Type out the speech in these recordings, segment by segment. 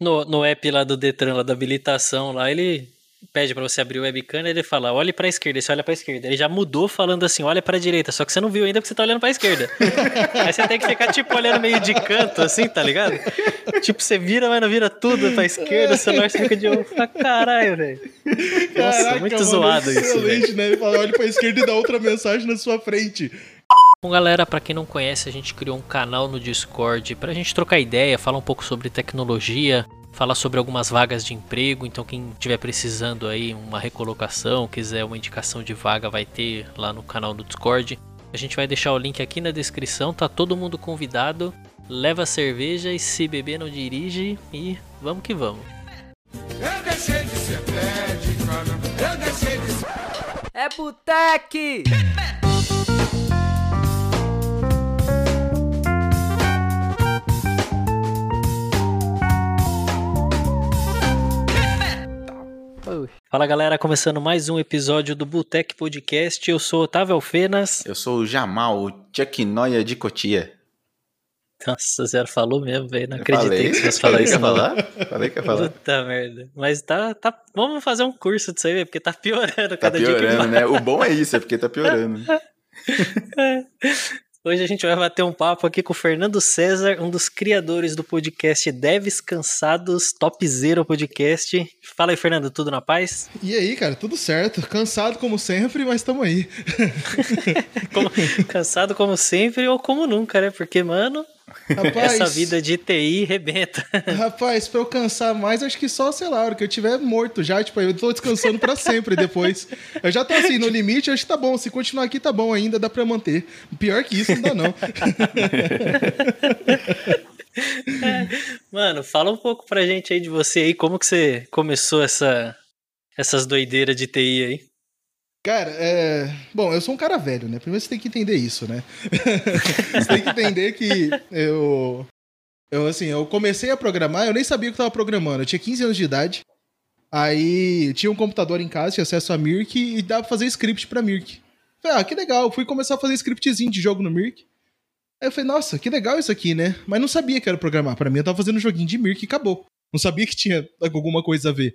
No, no app lá do Detran, lá da habilitação, lá ele pede para você abrir o webcam e ele fala, olhe para a esquerda, você olha para a esquerda. Ele já mudou falando assim, olha para a direita, só que você não viu ainda porque você tá olhando para a esquerda. Aí você tem que ficar tipo olhando meio de canto assim, tá ligado? Tipo, você vira, mas não vira tudo pra esquerda, o celular fica de olho. Caralho, velho. Nossa, muito mano, zoado isso. Excelente, né? Ele fala, olha pra esquerda e dá outra mensagem na sua frente. Bom, galera, para quem não conhece, a gente criou um canal no Discord pra gente trocar ideia, falar um pouco sobre tecnologia, falar sobre algumas vagas de emprego. Então, quem estiver precisando aí uma recolocação, quiser uma indicação de vaga, vai ter lá no canal do Discord. A gente vai deixar o link aqui na descrição, tá todo mundo convidado. Leva cerveja e se beber não dirige e vamos que vamos. Eu deixei de ser eu deixei de ser... É Boteque! Fala galera, começando mais um episódio do Botec Podcast. Eu sou Otávio Alfenas. Eu sou o Jamal, o Chuck Noia de Cotia. Nossa, zero falou mesmo, velho. Não acreditei falei, que você fosse falar isso. Falar? Falei que ia falar. Puta merda. Mas tá, tá. Vamos fazer um curso disso aí, porque tá piorando tá cada piorando, dia. Tá piorando, né? O bom é isso, é porque tá piorando. Hoje a gente vai bater um papo aqui com o Fernando César, um dos criadores do podcast Devs Cansados, Top Zero Podcast. Fala aí, Fernando, tudo na paz? E aí, cara, tudo certo. Cansado como sempre, mas estamos aí. como, cansado como sempre ou como nunca, né? Porque, mano, Rapaz, Essa vida de TI rebenta. Rapaz, pra eu cansar mais, acho que só, sei lá, a hora que eu tiver morto já, tipo, eu tô descansando para sempre depois. Eu já tô assim, no limite, acho que tá bom. Se continuar aqui, tá bom ainda, dá pra manter. Pior que isso, não dá não. Mano, fala um pouco pra gente aí de você aí, como que você começou essa, essas doideiras de TI aí? Cara, é. Bom, eu sou um cara velho, né? Primeiro você tem que entender isso, né? você tem que entender que eu. Eu, assim, eu comecei a programar, eu nem sabia o que eu tava programando. Eu tinha 15 anos de idade. Aí tinha um computador em casa, tinha acesso a Mirk e dava pra fazer script pra Mirk. Falei, ah, que legal. Fui começar a fazer scriptzinho de jogo no Mirk. Aí eu falei, nossa, que legal isso aqui, né? Mas não sabia que era programar. Para mim, eu tava fazendo um joguinho de Mirk e acabou. Não sabia que tinha alguma coisa a ver.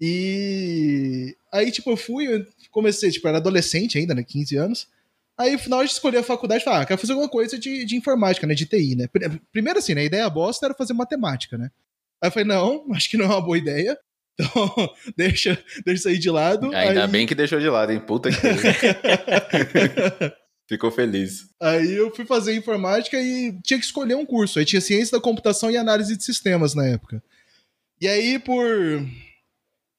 E aí, tipo, eu fui, eu comecei, tipo, era adolescente ainda, né? 15 anos. Aí, no final, de escolher a faculdade, falei, ah, quero fazer alguma coisa de, de informática, né? De TI, né? Primeiro, assim, né? A ideia bosta era fazer matemática, né? Aí eu falei, não, acho que não é uma boa ideia. Então, deixa, deixa aí de lado. Ainda aí... bem que deixou de lado, hein? Puta que. Ficou feliz. Aí eu fui fazer informática e tinha que escolher um curso. Aí tinha ciência da computação e análise de sistemas na época. E aí, por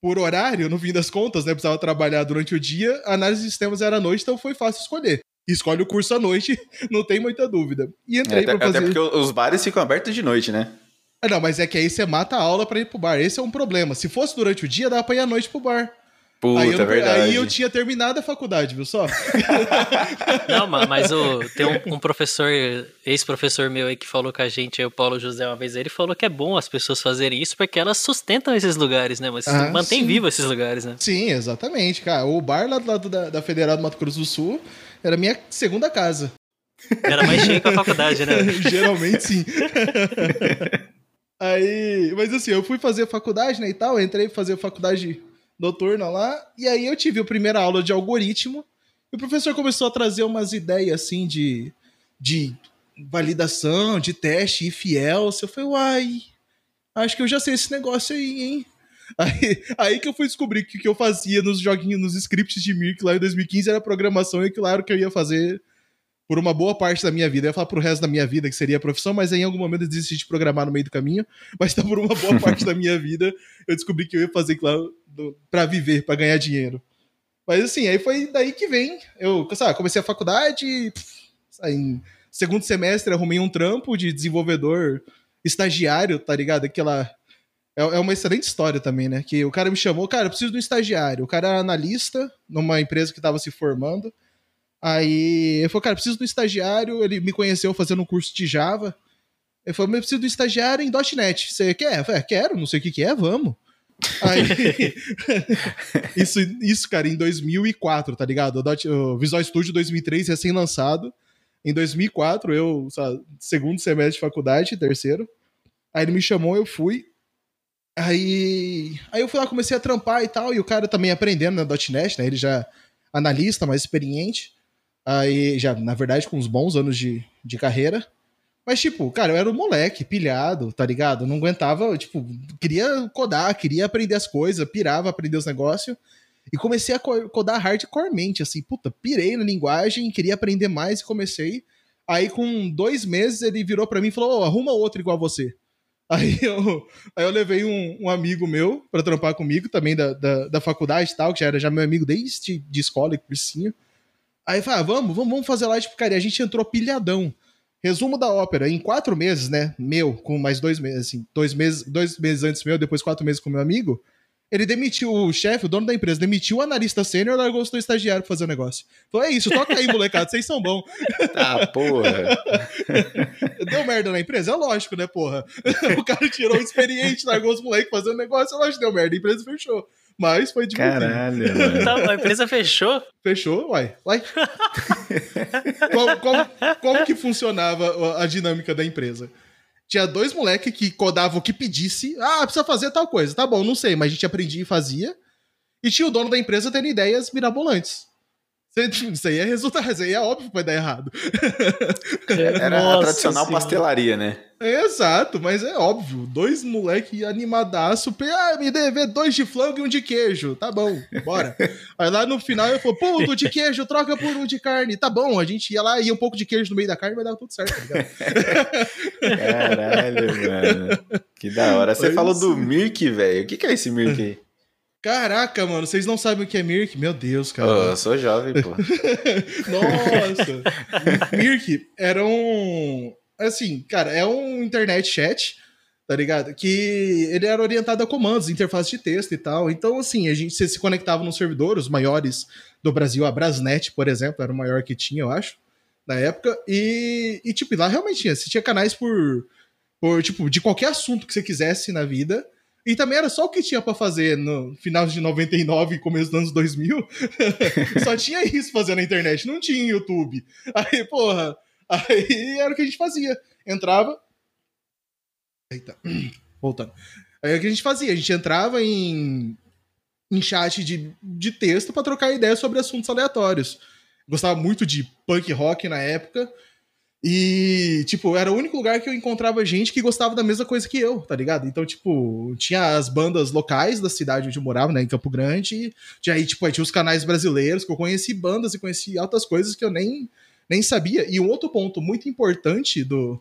por horário, no fim das contas, né? Precisava trabalhar durante o dia, a análise de sistemas era à noite, então foi fácil escolher. Escolhe o curso à noite, não tem muita dúvida. E entrei é, até, pra fazer... Até porque os bares ficam abertos de noite, né? Ah, não, mas é que aí você mata a aula para ir pro bar. Esse é um problema. Se fosse durante o dia, dá pra ir à noite pro bar. Puta, aí eu, é verdade. Aí eu tinha terminado a faculdade, viu só? Não, mas o, tem um, um professor, ex-professor meu aí que falou com a gente, aí, o Paulo José, uma vez, ele falou que é bom as pessoas fazerem isso porque elas sustentam esses lugares, né? Mas ah, mantém sim. vivo esses lugares, né? Sim, exatamente, cara. O bar lá do lado da, da Federal do Mato Grosso do Sul era minha segunda casa. Era mais cheio que a faculdade, né? Geralmente sim. aí, mas assim, eu fui fazer faculdade, né, e tal, entrei fazer faculdade noturna lá, e aí eu tive a primeira aula de algoritmo, e o professor começou a trazer umas ideias assim de, de validação, de teste e fiel. Eu falei, uai, acho que eu já sei esse negócio aí, hein? Aí, aí que eu fui descobrir que o que eu fazia nos joguinhos, nos scripts de Mirk lá em 2015 era programação, e claro que eu ia fazer por uma boa parte da minha vida. Eu ia falar pro resto da minha vida que seria a profissão, mas em algum momento eu desisti de programar no meio do caminho. Mas tá por uma boa parte da minha vida eu descobri que eu ia fazer aquilo para viver, para ganhar dinheiro. Mas assim, aí foi daí que vem. Eu sabe, comecei a faculdade, pff, em segundo semestre arrumei um trampo de desenvolvedor estagiário, tá ligado? Aquela. É, é uma excelente história também, né? Que o cara me chamou, cara, eu preciso de um estagiário. O cara era analista numa empresa que estava se formando. Aí eu falei, cara, preciso de um estagiário. Ele me conheceu fazendo um curso de Java. Ele falou, eu preciso de um estagiário em .NET. Você quer? Eu falei, quero, não sei o que, que é, vamos. Aí, isso, isso, cara, em 2004, tá ligado? O Visual Studio 2003, recém-lançado. Em 2004, eu, sabe, segundo semestre de faculdade, terceiro. Aí ele me chamou, eu fui. Aí, aí eu fui lá, comecei a trampar e tal, e o cara também aprendendo na .NET, né? Ele já analista, mais experiente. Aí, já, na verdade, com uns bons anos de, de carreira. Mas, tipo, cara, eu era um moleque, pilhado, tá ligado? Não aguentava, tipo, queria codar, queria aprender as coisas, pirava aprender os negócios. E comecei a codar hardcoremente, assim, puta, pirei na linguagem, queria aprender mais e comecei. Aí, com dois meses, ele virou para mim e falou: oh, arruma outro igual a você. Aí eu, aí eu levei um, um amigo meu para trampar comigo, também da, da, da, faculdade e tal, que já era já meu amigo desde de escola e cursinho. Aí falei, ah, vamos, vamos, vamos fazer lá de picaria. A gente entrou pilhadão. Resumo da ópera, em quatro meses, né? Meu, com mais dois meses, assim, dois meses, dois meses antes meu, depois quatro meses com meu amigo. Ele demitiu o chefe, o dono da empresa, demitiu o analista sênior e largou o estagiário pra fazer o negócio. Falou: é isso, toca aí, molecada, vocês são bons. Tá, porra. Deu merda na empresa? É lógico, né, porra? O cara tirou o experiente, largou os moleques fazendo negócio, é lógico que deu merda, a empresa fechou. Mas foi divertido. Caralho, mano. Tá, a empresa fechou? Fechou, uai. uai. como, como, como que funcionava a dinâmica da empresa? Tinha dois moleques que codavam o que pedisse. Ah, precisa fazer tal coisa. Tá bom, não sei, mas a gente aprendia e fazia. E tinha o dono da empresa tendo ideias mirabolantes. Isso aí é resultado, isso aí é óbvio que vai dar errado. Era Nossa a tradicional senhora. pastelaria, né? É, exato, mas é óbvio. Dois moleque animadaço. Ah, me dever dois de flango e um de queijo. Tá bom, bora. Aí lá no final eu falei, pô, de queijo, troca por um de carne. Tá bom, a gente ia lá, ia um pouco de queijo no meio da carne, vai dar tudo certo, tá ligado? Caralho, mano. Que da hora. Você falou do Mirk, velho. O que, que é esse Mirk aí? Caraca, mano, vocês não sabem o que é Mirk? Meu Deus, cara. Oh, eu sou jovem, pô. Nossa! Mirk era um. Assim, cara, é um internet chat, tá ligado? Que ele era orientado a comandos, interface de texto e tal. Então, assim, a gente se conectava no servidor, os maiores do Brasil, a Brasnet, por exemplo, era o maior que tinha, eu acho, na época. E, e tipo, lá realmente tinha. Você tinha canais por, por, tipo, de qualquer assunto que você quisesse na vida. E também era só o que tinha para fazer no final de 99 e começo dos anos 2000. só tinha isso fazendo na internet, não tinha YouTube. Aí, porra, aí era o que a gente fazia. Entrava. Eita, voltando. Aí o que a gente fazia? A gente entrava em, em chat de, de texto para trocar ideias sobre assuntos aleatórios. Gostava muito de punk rock na época. E, tipo, era o único lugar que eu encontrava gente que gostava da mesma coisa que eu, tá ligado? Então, tipo, tinha as bandas locais da cidade onde eu morava, né, em Campo Grande. Tinha aí, tipo, aí tinha os canais brasileiros que eu conheci bandas e conheci altas coisas que eu nem, nem sabia. E um outro ponto muito importante do,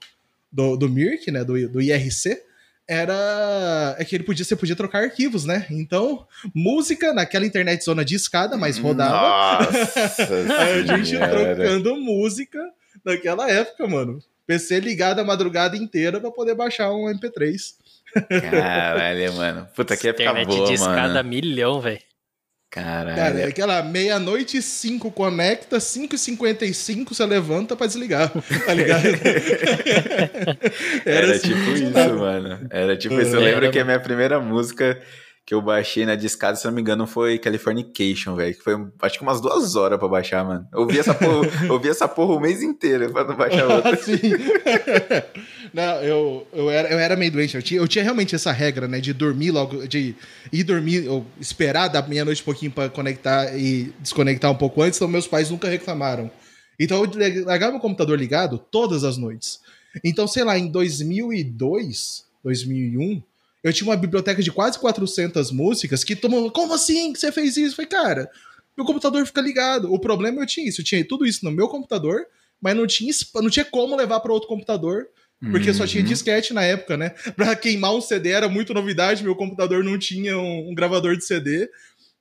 do, do MIRC, né, do, do IRC, era é que ele podia você podia trocar arquivos, né? Então, música naquela internet zona de escada, mas rodava. Nossa a gente trocando música naquela época, mano. PC ligado a madrugada inteira pra poder baixar um MP3. Caralho, mano. Puta que época Internet boa, de mano. milhão, velho. Caralho. Cara, é aquela meia-noite e cinco conecta, 5 e 55 você levanta pra desligar, tá ligado? Era, Era assim, tipo isso, mano. Era tipo isso. Eu lembro que a minha primeira música que eu baixei na discada, se não me engano, foi Californication, velho. Que foi acho que umas duas horas pra baixar, mano. Eu ouvi essa porra, ouvi essa porra o mês inteiro pra não baixar outra. Sim. não, eu, eu, era, eu era meio doente. Eu tinha, eu tinha realmente essa regra, né? De dormir logo, de ir dormir, ou esperar da meia-noite um pouquinho pra conectar e desconectar um pouco antes, então meus pais nunca reclamaram. Então eu largava o computador ligado todas as noites. Então, sei lá, em 2002, 2001 eu tinha uma biblioteca de quase 400 músicas que tomou. Como assim que você fez isso? Eu falei, cara, meu computador fica ligado. O problema eu tinha isso. Eu tinha tudo isso no meu computador, mas não tinha, não tinha como levar para outro computador. Porque uhum. só tinha uhum. disquete na época, né? Pra queimar um CD era muito novidade, meu computador não tinha um, um gravador de CD.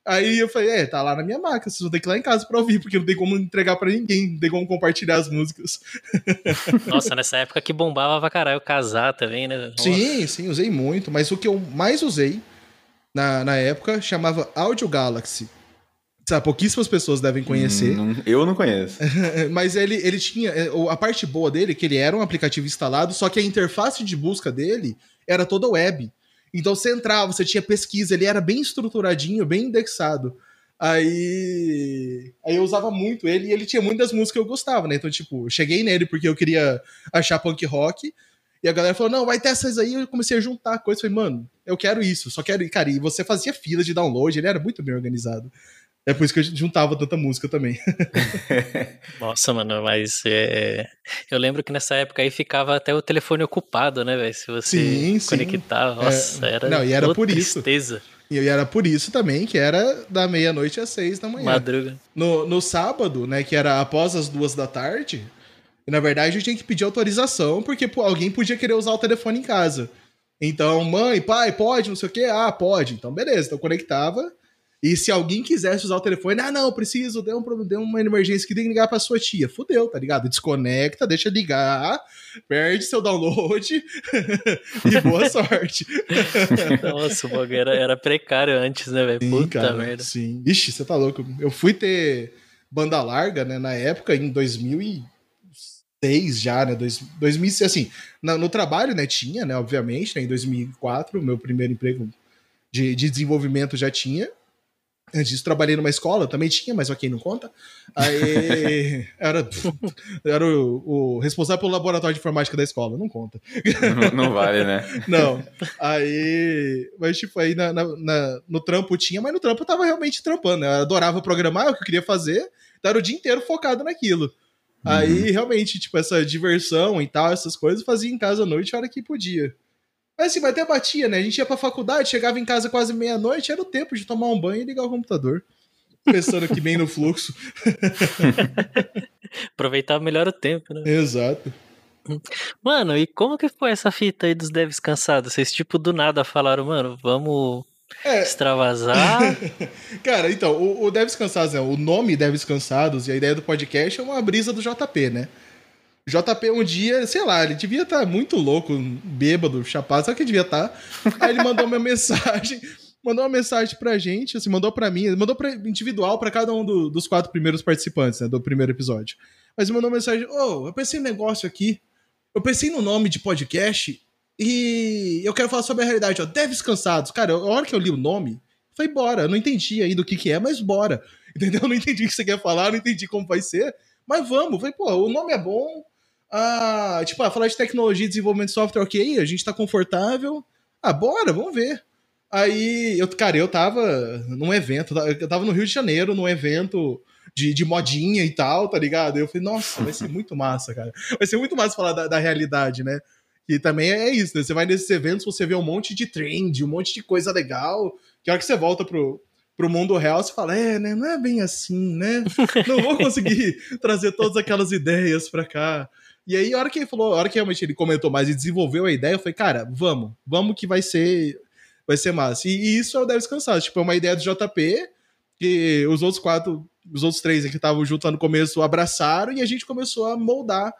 Aí eu falei, é, tá lá na minha máquina, vocês vão ter que ir lá em casa pra ouvir, porque não tem como entregar para ninguém, não tem como compartilhar as músicas. Nossa, nessa época que bombava pra caralho casar também, né? Nossa. Sim, sim, usei muito, mas o que eu mais usei na, na época chamava Audio Galaxy. Sabe, pouquíssimas pessoas devem conhecer. Hum, eu não conheço. mas ele, ele tinha. É, a parte boa dele é que ele era um aplicativo instalado, só que a interface de busca dele era toda web. Então você entrava, você tinha pesquisa, ele era bem estruturadinho, bem indexado. Aí, aí eu usava muito ele e ele tinha muitas músicas que eu gostava, né? Então, tipo, eu cheguei nele porque eu queria achar punk rock. E a galera falou, não, vai ter essas aí. Eu comecei a juntar coisas. Falei, mano, eu quero isso, só quero. Cara, e você fazia fila de download, ele era muito bem organizado. É por isso que eu juntava tanta música também. Nossa, mano, mas é... eu lembro que nessa época aí ficava até o telefone ocupado, né, velho? Se você sim, conectava, sim. nossa, é... era. Não, e era por tristeza. isso. E era por isso também que era da meia-noite às seis da manhã. Madruga. No, no sábado, né, que era após as duas da tarde, na verdade eu tinha que pedir autorização, porque alguém podia querer usar o telefone em casa. Então, mãe, pai, pode, não sei o quê? Ah, pode. Então, beleza. Então, conectava. E se alguém quisesse usar o telefone, ah, não, preciso, deu, um, deu uma emergência que tem que ligar pra sua tia. Fudeu, tá ligado? Desconecta, deixa ligar, perde seu download e boa sorte. Nossa, o bagulho era, era precário antes, né, velho? Puta cara, merda. Sim. Ixi, você tá louco. Eu fui ter banda larga, né, na época, em 2006 já, né, dois, 2006, assim, no, no trabalho, né, tinha, né, obviamente, né, em 2004, meu primeiro emprego de, de desenvolvimento já tinha, Antes disso, trabalhei numa escola, também tinha, mas ok, não conta. Aí era, era o, o, responsável pelo laboratório de informática da escola, não conta. Não, não vale, né? Não. Aí, mas tipo, aí na, na, no trampo tinha, mas no trampo eu tava realmente trampando, né? Eu adorava programar, é o que eu queria fazer, então era o dia inteiro focado naquilo. Uhum. Aí, realmente, tipo, essa diversão e tal, essas coisas, fazia em casa à noite a hora que podia. Mas assim, mas até batia, né? A gente ia pra faculdade, chegava em casa quase meia-noite, era o tempo de tomar um banho e ligar o computador. Pensando aqui bem no fluxo. Aproveitar melhor o tempo, né? Exato. Mano, e como que foi essa fita aí dos devs cansados? Vocês, tipo, do nada falaram, mano, vamos é. extravasar? Cara, então, o, o Devs Cansados, né? o nome Devs Cansados e a ideia do podcast é uma brisa do JP, né? JP um dia, sei lá, ele devia estar tá muito louco, bêbado, chapado, sabe o que devia estar? Tá? Aí ele mandou uma mensagem, mandou uma mensagem pra gente, assim, mandou pra mim, mandou pra, individual para cada um do, dos quatro primeiros participantes, né, do primeiro episódio. Mas mandou uma mensagem, ô, oh, eu pensei um negócio aqui, eu pensei no nome de podcast e eu quero falar sobre a realidade, ó, Devs Cansados. Cara, a hora que eu li o nome, foi bora, eu não entendi ainda o que que é, mas bora. Entendeu? Eu não entendi o que você quer falar, não entendi como vai ser, mas vamos. Falei, pô, o nome é bom, ah, tipo, ah, falar de tecnologia e desenvolvimento de software, ok, a gente tá confortável. Ah, bora, vamos ver. Aí, eu, cara, eu tava num evento, eu tava no Rio de Janeiro, num evento de, de modinha e tal, tá ligado? Eu falei, nossa, vai ser muito massa, cara. Vai ser muito massa falar da, da realidade, né? E também é isso, né? Você vai nesses eventos, você vê um monte de trend, um monte de coisa legal, que a hora que você volta pro, pro mundo real, você fala, é, né? Não é bem assim, né? Não vou conseguir trazer todas aquelas ideias pra cá. E aí, a hora que ele falou, a hora que realmente ele comentou mais e desenvolveu a ideia, eu falei, cara, vamos, vamos que vai ser, vai ser massa. E, e isso é o Deve Descansar, tipo, é uma ideia do JP, que os outros quatro, os outros três que estavam juntos lá no começo abraçaram e a gente começou a moldar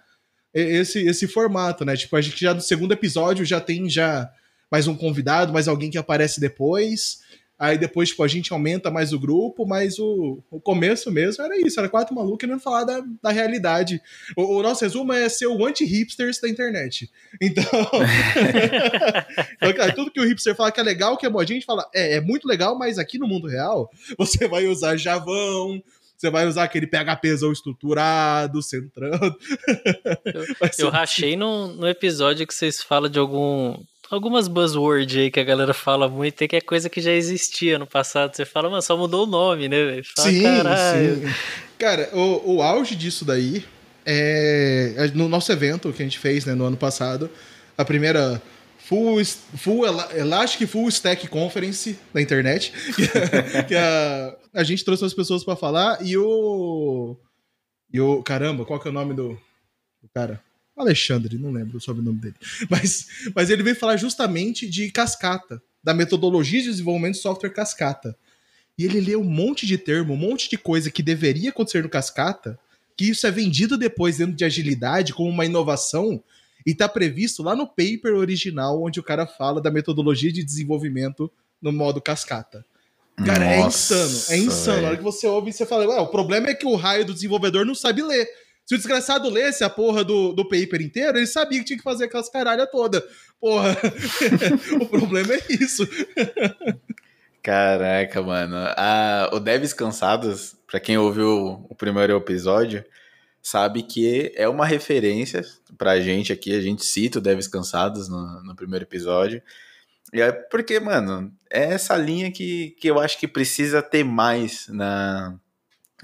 esse, esse formato, né? Tipo, a gente já no segundo episódio já tem já mais um convidado, mais alguém que aparece depois. Aí depois, tipo, a gente aumenta mais o grupo, mas o, o começo mesmo era isso, era quatro malucos querendo falar da, da realidade. O, o nosso resumo é ser o anti-hipsters da internet. Então, então tudo que o hipster fala que é legal, que é bom, a gente fala, é, é muito legal, mas aqui no mundo real, você vai usar Javão, você vai usar aquele PHPzão estruturado, centrando. Eu, eu rachei no, no episódio que vocês falam de algum algumas buzzwords aí que a galera fala muito, e que é coisa que já existia no passado. Você fala, mas só mudou o nome, né, velho? Sim, caralho. sim. Cara, o, o auge disso daí é, é no nosso evento que a gente fez né, no ano passado, a primeira Full, full Elastic Full Stack Conference da internet, que, a, a gente trouxe as pessoas para falar e o e o caramba, qual que é o nome do, do cara? Alexandre, não lembro o sobrenome dele. Mas, mas ele veio falar justamente de cascata, da metodologia de desenvolvimento de software cascata. E ele lê um monte de termo, um monte de coisa que deveria acontecer no cascata, que isso é vendido depois dentro de agilidade como uma inovação, e está previsto lá no paper original, onde o cara fala da metodologia de desenvolvimento no modo cascata. Cara, é Nossa, é insano, é insano. Na hora que você ouve, você fala, o problema é que o raio do desenvolvedor não sabe ler. Se o desgraçado lesse a porra do, do paper inteiro, ele sabia que tinha que fazer aquelas caralha toda. Porra, o problema é isso. Caraca, mano. Ah, o Devs Cansados, pra quem ouviu o primeiro episódio, sabe que é uma referência pra gente aqui. A gente cita o Deves Cansados no, no primeiro episódio. E é porque, mano, é essa linha que, que eu acho que precisa ter mais na,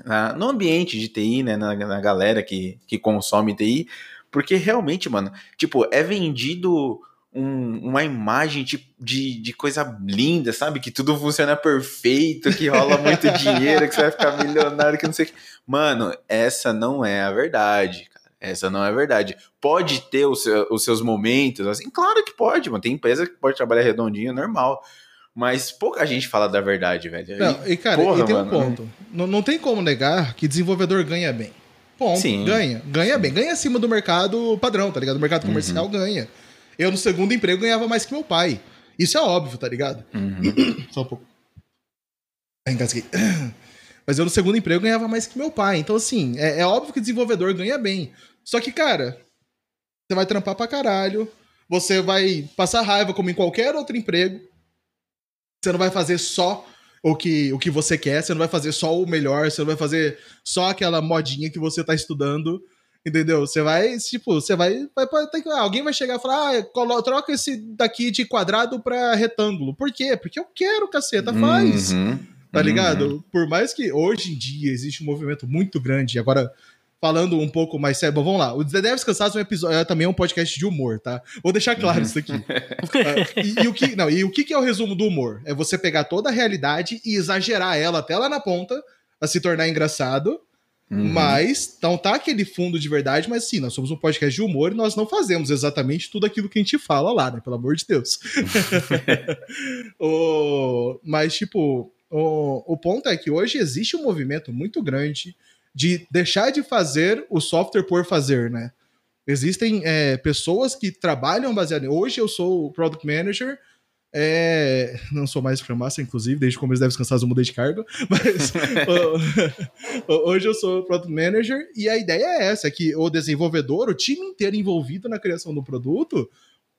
na no ambiente de TI, né? Na, na galera que, que consome TI. Porque realmente, mano, tipo, é vendido um, uma imagem de, de, de, coisa linda, sabe? Que tudo funciona perfeito, que rola muito dinheiro, que você vai ficar milionário, que não sei o que. Mano, essa não é a verdade, cara. Essa não é a verdade. Pode ter os, os seus momentos, assim, claro que pode, mano. Tem empresa que pode trabalhar redondinho, normal. Mas pouca gente fala da verdade, velho. Não, e cara, porra, e tem um ponto. Não, não tem como negar que desenvolvedor ganha bem. Ponto. Sim. Ganha. Ganha bem. Ganha acima do mercado padrão, tá ligado? O mercado comercial uhum. ganha. Eu, no segundo emprego, ganhava mais que meu pai. Isso é óbvio, tá ligado? Uhum. Só um pouco. Engasguei. Mas eu, no segundo emprego, ganhava mais que meu pai. Então, assim, é, é óbvio que desenvolvedor ganha bem. Só que, cara, você vai trampar pra caralho. Você vai passar raiva como em qualquer outro emprego. Você não vai fazer só o que, o que você quer, você não vai fazer só o melhor, você não vai fazer só aquela modinha que você tá estudando. Entendeu? Você vai, tipo, você vai, vai, vai alguém vai chegar e falar, ah, troca esse daqui de quadrado para retângulo. Por quê? Porque eu quero, caceta, faz. Uhum, tá ligado? Uhum. Por mais que hoje em dia existe um movimento muito grande, agora falando um pouco mais sério, bom, vamos lá. O Deves Cansados é, um episódio, é também um podcast de humor, tá? Vou deixar claro isso aqui. uh, e, e, o que, não, e o que é o resumo do humor? É você pegar toda a realidade e exagerar ela até lá na ponta, a se tornar engraçado, Uhum. Mas, então tá aquele fundo de verdade, mas sim, nós somos um podcast de humor e nós não fazemos exatamente tudo aquilo que a gente fala lá, né? Pelo amor de Deus. o, mas, tipo, o, o ponto é que hoje existe um movimento muito grande de deixar de fazer o software por fazer, né? Existem é, pessoas que trabalham baseado. Hoje eu sou o Product Manager é, não sou mais Master, inclusive, desde o começo deve descansar eu mudei de cargo, mas hoje eu sou Product Manager e a ideia é essa, é que o desenvolvedor, o time inteiro envolvido na criação do produto,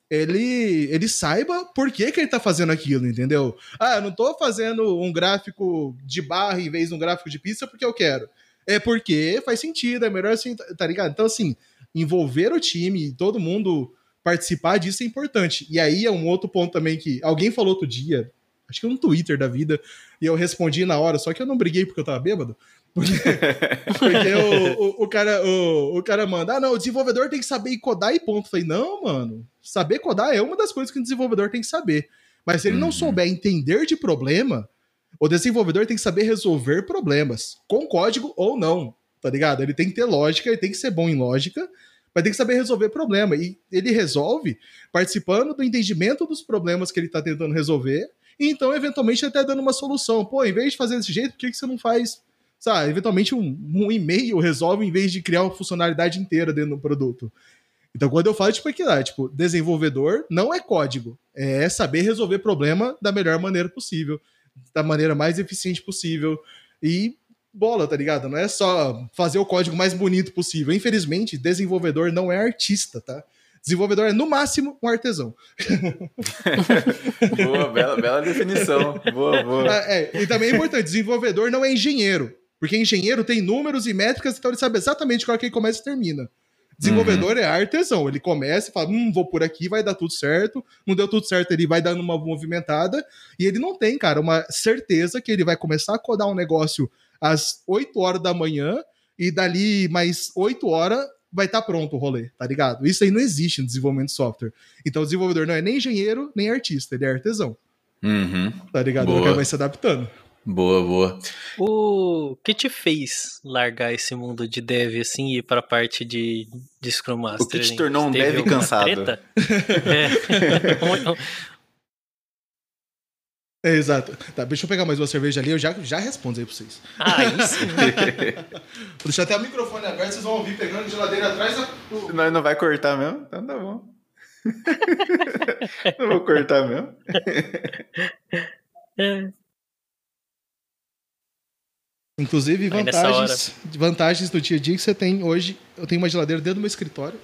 ele, ele saiba por que, que ele está fazendo aquilo, entendeu? Ah, eu não estou fazendo um gráfico de barra em vez de um gráfico de pista porque eu quero. É porque faz sentido, é melhor assim, tá ligado? Então, assim, envolver o time, todo mundo participar disso é importante. E aí é um outro ponto também que alguém falou outro dia, acho que no Twitter da vida, e eu respondi na hora, só que eu não briguei porque eu tava bêbado. Porque, porque o, o, o, cara, o, o cara manda, ah, não, o desenvolvedor tem que saber codar e ponto. Eu falei, não, mano, saber codar é uma das coisas que o desenvolvedor tem que saber. Mas se ele não uhum. souber entender de problema, o desenvolvedor tem que saber resolver problemas, com código ou não, tá ligado? Ele tem que ter lógica, ele tem que ser bom em lógica, vai ter que saber resolver problema. E ele resolve participando do entendimento dos problemas que ele está tentando resolver, e então, eventualmente, até dando uma solução. Pô, em vez de fazer desse jeito, por que, que você não faz, sabe, eventualmente um, um e-mail resolve em vez de criar uma funcionalidade inteira dentro do produto. Então, quando eu falo, tipo, aqui lá, tipo, desenvolvedor não é código, é saber resolver problema da melhor maneira possível, da maneira mais eficiente possível. E bola, tá ligado? Não é só fazer o código mais bonito possível. Infelizmente, desenvolvedor não é artista, tá? Desenvolvedor é, no máximo, um artesão. boa, bela, bela definição. Boa, boa. É, é, e também é importante, desenvolvedor não é engenheiro. Porque engenheiro tem números e métricas, então ele sabe exatamente qual é que ele começa e termina. Desenvolvedor uhum. é artesão. Ele começa e fala: hum, vou por aqui, vai dar tudo certo. Não deu tudo certo, ele vai dando uma movimentada. E ele não tem, cara, uma certeza que ele vai começar a codar um negócio às 8 horas da manhã e dali mais 8 horas vai estar tá pronto o rolê, tá ligado? Isso aí não existe no desenvolvimento de software. Então o desenvolvedor não é nem engenheiro, nem artista, ele é artesão. Uhum. Tá ligado? Boa. Cara vai se adaptando. Boa, boa. O que te fez largar esse mundo de dev assim e ir para a parte de, de Scrum Master? O que te tornou um dev cansado? é. É, exato. Tá, deixa eu pegar mais uma cerveja ali, eu já, já respondo aí pra vocês. Ah, isso. Vou deixar até o microfone aberto, vocês vão ouvir pegando geladeira atrás da. Não, não vai cortar mesmo? Então tá bom. não vou cortar mesmo. É. Inclusive, vantagens, vantagens do dia a dia que você tem hoje. Eu tenho uma geladeira dentro do meu escritório.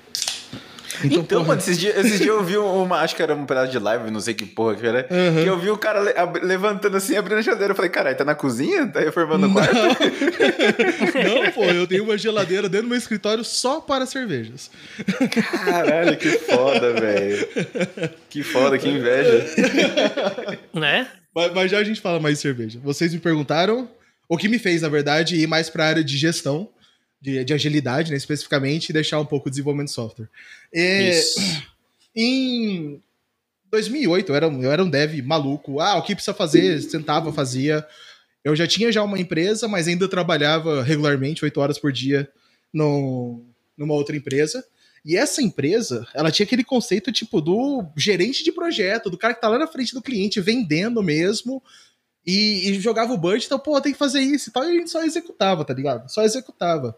Então, então mano, esses dias, esses dias eu vi uma, acho que era um pedaço de live, não sei que porra que era, uhum. que eu vi o cara levantando assim, abrindo a geladeira. Eu falei, caralho, tá na cozinha? Tá reformando o quarto? não, pô, eu tenho uma geladeira dentro do meu escritório só para cervejas. Caralho, que foda, velho. Que foda, que inveja. Né? Mas, mas já a gente fala mais de cerveja. Vocês me perguntaram o que me fez, na verdade, ir mais para a área de gestão, de, de agilidade, né, especificamente, e deixar um pouco o desenvolvimento de software. E, Isso. Em 2008, eu era, eu era um dev maluco. Ah, o que precisa fazer? Sentava, fazia. Eu já tinha já uma empresa, mas ainda trabalhava regularmente, oito horas por dia, no, numa outra empresa. E essa empresa, ela tinha aquele conceito, tipo, do gerente de projeto, do cara que tá lá na frente do cliente, vendendo mesmo, e, e jogava o budget, então, pô, tem que fazer isso e tal, e a gente só executava, tá ligado? Só executava.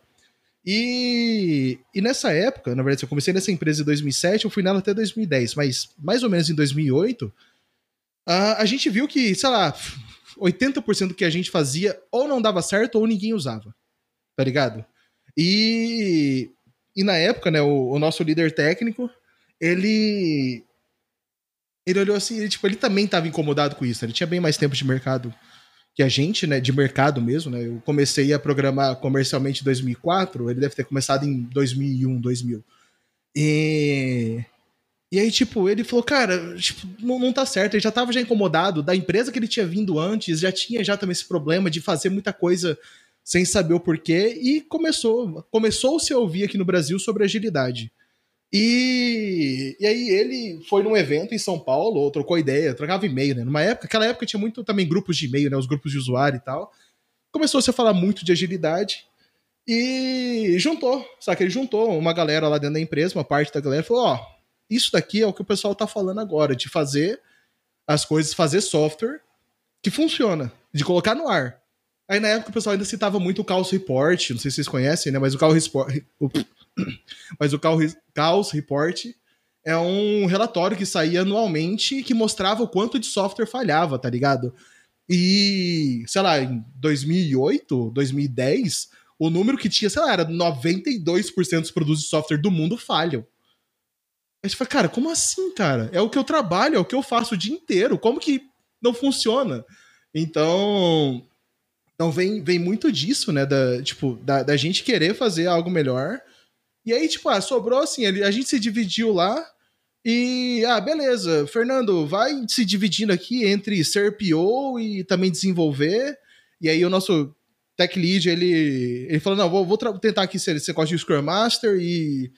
E, e nessa época, na verdade, eu comecei nessa empresa em 2007, eu fui nela até 2010, mas mais ou menos em 2008, a, a gente viu que, sei lá, 80% do que a gente fazia ou não dava certo ou ninguém usava, tá ligado? E e na época, né, o, o nosso líder técnico, ele ele olhou assim, ele, tipo, ele também estava incomodado com isso. Né? Ele tinha bem mais tempo de mercado que a gente, né, de mercado mesmo, né? Eu comecei a programar comercialmente em 2004, ele deve ter começado em 2001, 2000. E e aí, tipo, ele falou, cara, tipo, não, não tá certo. Ele já tava já incomodado da empresa que ele tinha vindo antes, já tinha já também esse problema de fazer muita coisa sem saber o porquê, e começou começou-se a ouvir aqui no Brasil sobre agilidade. E, e aí ele foi num evento em São Paulo, trocou ideia, trocava e-mail, né? Numa época, aquela época tinha muito também grupos de e-mail, né? Os grupos de usuário e tal. Começou-se a falar muito de agilidade e juntou, sabe? Ele juntou uma galera lá dentro da empresa, uma parte da galera, falou: Ó, oh, isso daqui é o que o pessoal tá falando agora, de fazer as coisas, fazer software que funciona, de colocar no ar. Aí na época o pessoal ainda citava muito o Chaos Report, não sei se vocês conhecem, né? Mas o Chaos Report. Mas o Chaos Report é um relatório que saía anualmente que mostrava o quanto de software falhava, tá ligado? E, sei lá, em 2008, 2010, o número que tinha, sei lá, era 92% dos produtos de software do mundo falham. Aí você fala, cara, como assim, cara? É o que eu trabalho, é o que eu faço o dia inteiro. Como que não funciona? Então, então vem, vem muito disso, né? Da, tipo, da, da gente querer fazer algo melhor. E aí, tipo, ah, sobrou assim, a gente se dividiu lá. E, ah, beleza, Fernando, vai se dividindo aqui entre ser PO e também desenvolver. E aí o nosso tech lead, ele, ele falou, não, vou, vou tentar aqui ser esse negócio de Scrum Master, e...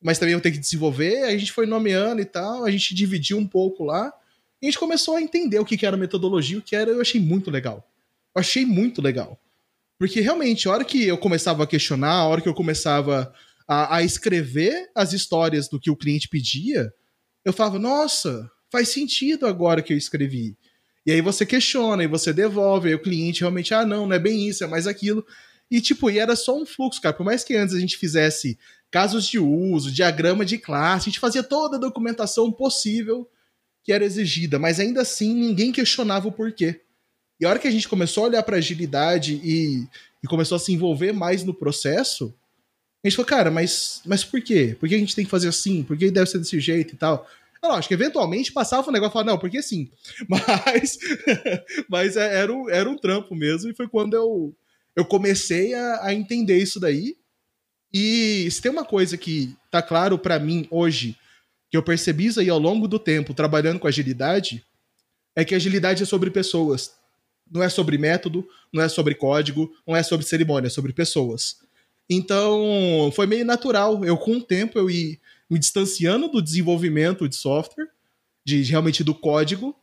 mas também vou ter que desenvolver. Aí a gente foi nomeando e tal, a gente dividiu um pouco lá. E a gente começou a entender o que, que era metodologia, o que era, eu achei muito legal. Eu achei muito legal. Porque realmente, a hora que eu começava a questionar, a hora que eu começava a, a escrever as histórias do que o cliente pedia, eu falava, nossa, faz sentido agora que eu escrevi. E aí você questiona, e você devolve, aí o cliente realmente, ah, não, não é bem isso, é mais aquilo. E tipo, e era só um fluxo, cara. Por mais que antes a gente fizesse casos de uso, diagrama de classe, a gente fazia toda a documentação possível que era exigida, mas ainda assim ninguém questionava o porquê. E a hora que a gente começou a olhar para agilidade e, e começou a se envolver mais no processo, a gente falou, cara, mas, mas por quê? Por que a gente tem que fazer assim? Por que deve ser desse jeito e tal? É lógico que eventualmente passava um negócio e falava, não, porque sim. Mas, mas é, era, um, era um trampo mesmo, e foi quando eu, eu comecei a, a entender isso daí. E se tem uma coisa que tá claro para mim hoje, que eu percebi isso aí ao longo do tempo, trabalhando com agilidade, é que agilidade é sobre pessoas não é sobre método, não é sobre código, não é sobre cerimônia, é sobre pessoas. Então, foi meio natural. Eu, com o tempo, eu ir me distanciando do desenvolvimento de software, de realmente do código,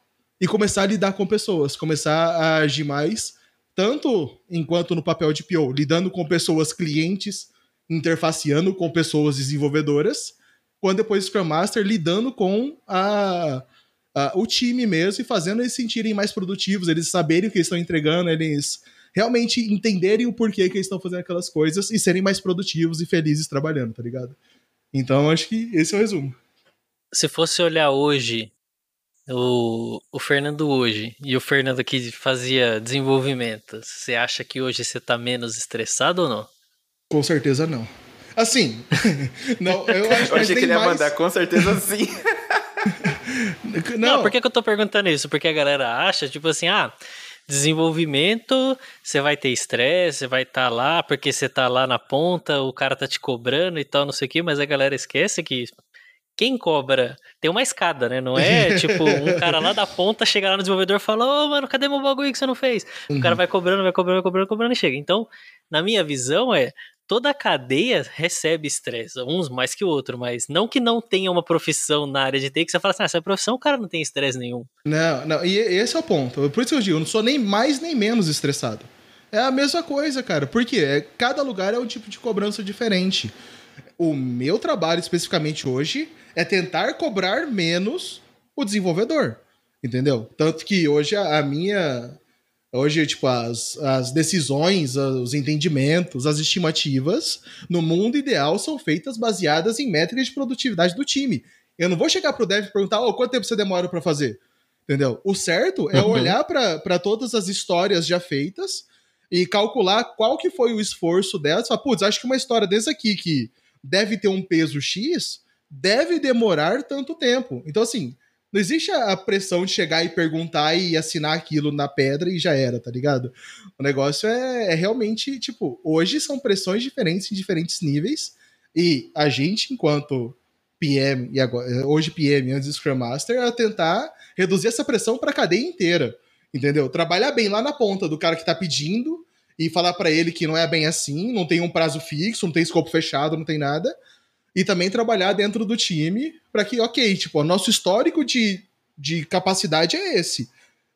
e começar a lidar com pessoas, começar a agir mais, tanto enquanto no papel de PO, lidando com pessoas clientes, interfaceando com pessoas desenvolvedoras, quando depois Scrum Master lidando com a uh, o time mesmo e fazendo eles se sentirem mais produtivos, eles saberem o que eles estão entregando, eles realmente entenderem o porquê que eles estão fazendo aquelas coisas e serem mais produtivos e felizes trabalhando, tá ligado? Então acho que esse é o resumo. Se fosse olhar hoje, o, o Fernando hoje e o Fernando que fazia desenvolvimento, você acha que hoje você tá menos estressado ou não? Com certeza não. Assim, não, eu, acho, eu achei que ele ia mais... mandar com certeza sim. não. não, por que, que eu tô perguntando isso? Porque a galera acha, tipo assim, ah, desenvolvimento, você vai ter estresse, você vai estar tá lá, porque você tá lá na ponta, o cara tá te cobrando e tal, não sei o que, mas a galera esquece que quem cobra tem uma escada, né? Não é tipo um cara lá da ponta chega lá no desenvolvedor e fala: Ô, oh, mano, cadê meu bagulho que você não fez? Uhum. O cara uhum. vai cobrando, vai cobrando, vai cobrando, cobrando e chega. Então, na minha visão, é toda a cadeia recebe estresse, uns mais que o outro, mas não que não tenha uma profissão na área de TI que você fala assim, ah, essa profissão o cara não tem estresse nenhum. Não, não, e esse é o ponto. Por isso que eu digo, eu não sou nem mais nem menos estressado. É a mesma coisa, cara. Porque é, cada lugar é um tipo de cobrança diferente. O meu trabalho, especificamente hoje, é tentar cobrar menos o desenvolvedor. Entendeu? Tanto que hoje a minha. Hoje, tipo, as, as decisões, os entendimentos, as estimativas, no mundo ideal, são feitas baseadas em métricas de produtividade do time. Eu não vou chegar pro dev e perguntar, oh, quanto tempo você demora para fazer? Entendeu? O certo é uhum. olhar para todas as histórias já feitas e calcular qual que foi o esforço delas. Falar, putz, acho que uma história desse aqui que deve ter um peso X, deve demorar tanto tempo. Então, assim, não existe a pressão de chegar e perguntar e assinar aquilo na pedra e já era, tá ligado? O negócio é, é realmente, tipo, hoje são pressões diferentes em diferentes níveis e a gente, enquanto PM, e agora, hoje PM, antes Scrum Master, é tentar reduzir essa pressão para a cadeia inteira, entendeu? Trabalhar bem lá na ponta do cara que tá pedindo e falar para ele que não é bem assim, não tem um prazo fixo, não tem escopo fechado, não tem nada, e também trabalhar dentro do time para que, ok, tipo, o nosso histórico de, de capacidade é esse.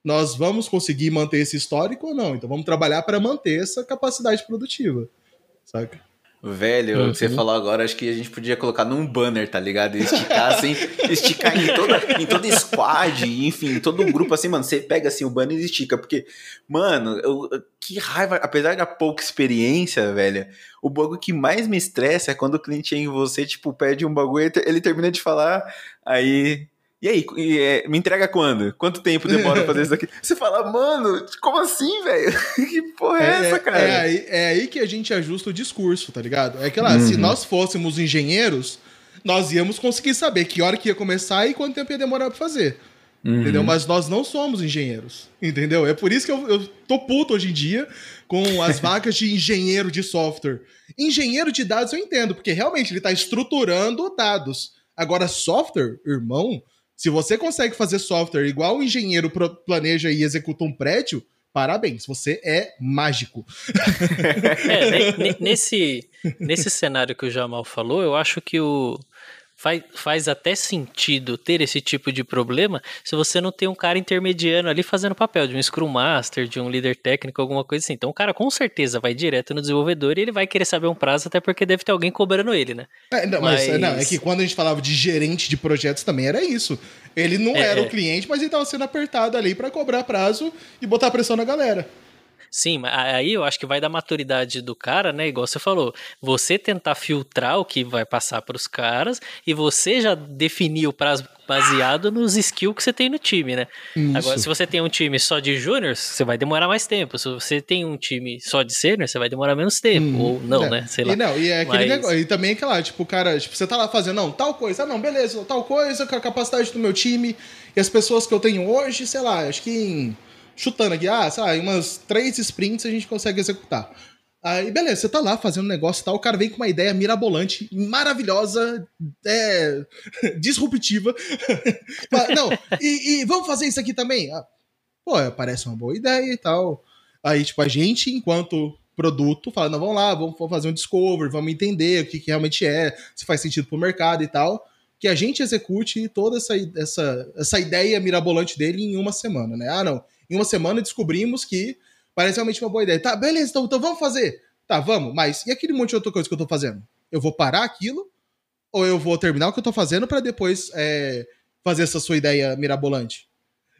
Nós vamos conseguir manter esse histórico ou não? Então vamos trabalhar para manter essa capacidade produtiva, saca? Velho, uhum. o que você falou agora, acho que a gente podia colocar num banner, tá ligado? E esticar assim, esticar em toda, em toda squad, enfim, todo grupo assim, mano. Você pega assim o banner e estica, porque, mano, eu, que raiva, apesar da pouca experiência, velho, o bagulho que mais me estressa é quando o cliente em você, tipo, pede um bagulho, ele termina de falar, aí e aí, e, é, me entrega quando? Quanto tempo demora pra fazer isso aqui? Você fala, mano, como assim, velho? que porra é, é essa, cara? É, é, aí, é aí que a gente ajusta o discurso, tá ligado? É que lá, uhum. se nós fôssemos engenheiros, nós íamos conseguir saber que hora que ia começar e quanto tempo ia demorar pra fazer. Uhum. Entendeu? Mas nós não somos engenheiros. Entendeu? É por isso que eu, eu tô puto hoje em dia com as vagas de engenheiro de software. Engenheiro de dados eu entendo, porque realmente ele tá estruturando dados. Agora, software, irmão, se você consegue fazer software igual o engenheiro planeja e executa um prédio, parabéns, você é mágico. É, nesse, nesse cenário que o Jamal falou, eu acho que o, faz, faz até sentido ter esse tipo de problema se você não tem um cara intermediando ali fazendo papel de um Scrum Master, de um líder técnico, alguma coisa assim. Então o cara com certeza vai direto no desenvolvedor e ele vai querer saber um prazo, até porque deve ter alguém cobrando ele, né? É, não, mas, mas... Não, é que quando a gente falava de gerente de projetos também era isso. Ele não é, era o é. cliente, mas ele estava sendo apertado ali para cobrar prazo e botar pressão na galera. Sim, mas aí eu acho que vai da maturidade do cara, né? Igual você falou. Você tentar filtrar o que vai passar para os caras e você já definir o prazo baseado nos skills que você tem no time, né? Isso. Agora, se você tem um time só de júniors, você vai demorar mais tempo. Se você tem um time só de sênior, você vai demorar menos tempo. Hum, ou não, é. né? Sei lá. E, não, e é aquele Mas... negócio. E também, que lá, tipo, cara, tipo, você tá lá fazendo, não, tal coisa, ah, não, beleza, tal coisa, com a capacidade do meu time e as pessoas que eu tenho hoje, sei lá, acho que em chutando aqui, ah, sabe, umas três sprints a gente consegue executar. Aí, beleza, você tá lá fazendo um negócio e tal, o cara vem com uma ideia mirabolante, maravilhosa, é, disruptiva. Não, e, e, vamos fazer isso aqui também? Ah, pô, parece uma boa ideia e tal. Aí, tipo, a gente, enquanto produto, fala, não, vamos lá, vamos fazer um discover, vamos entender o que, que realmente é, se faz sentido pro mercado e tal. Que a gente execute toda essa, essa, essa ideia mirabolante dele em uma semana, né? Ah, não, em uma semana descobrimos que parece realmente uma boa ideia. Tá, beleza, então, então vamos fazer. Tá, vamos, mas e aquele monte de outra coisa que eu tô fazendo? Eu vou parar aquilo ou eu vou terminar o que eu tô fazendo para depois é, fazer essa sua ideia mirabolante?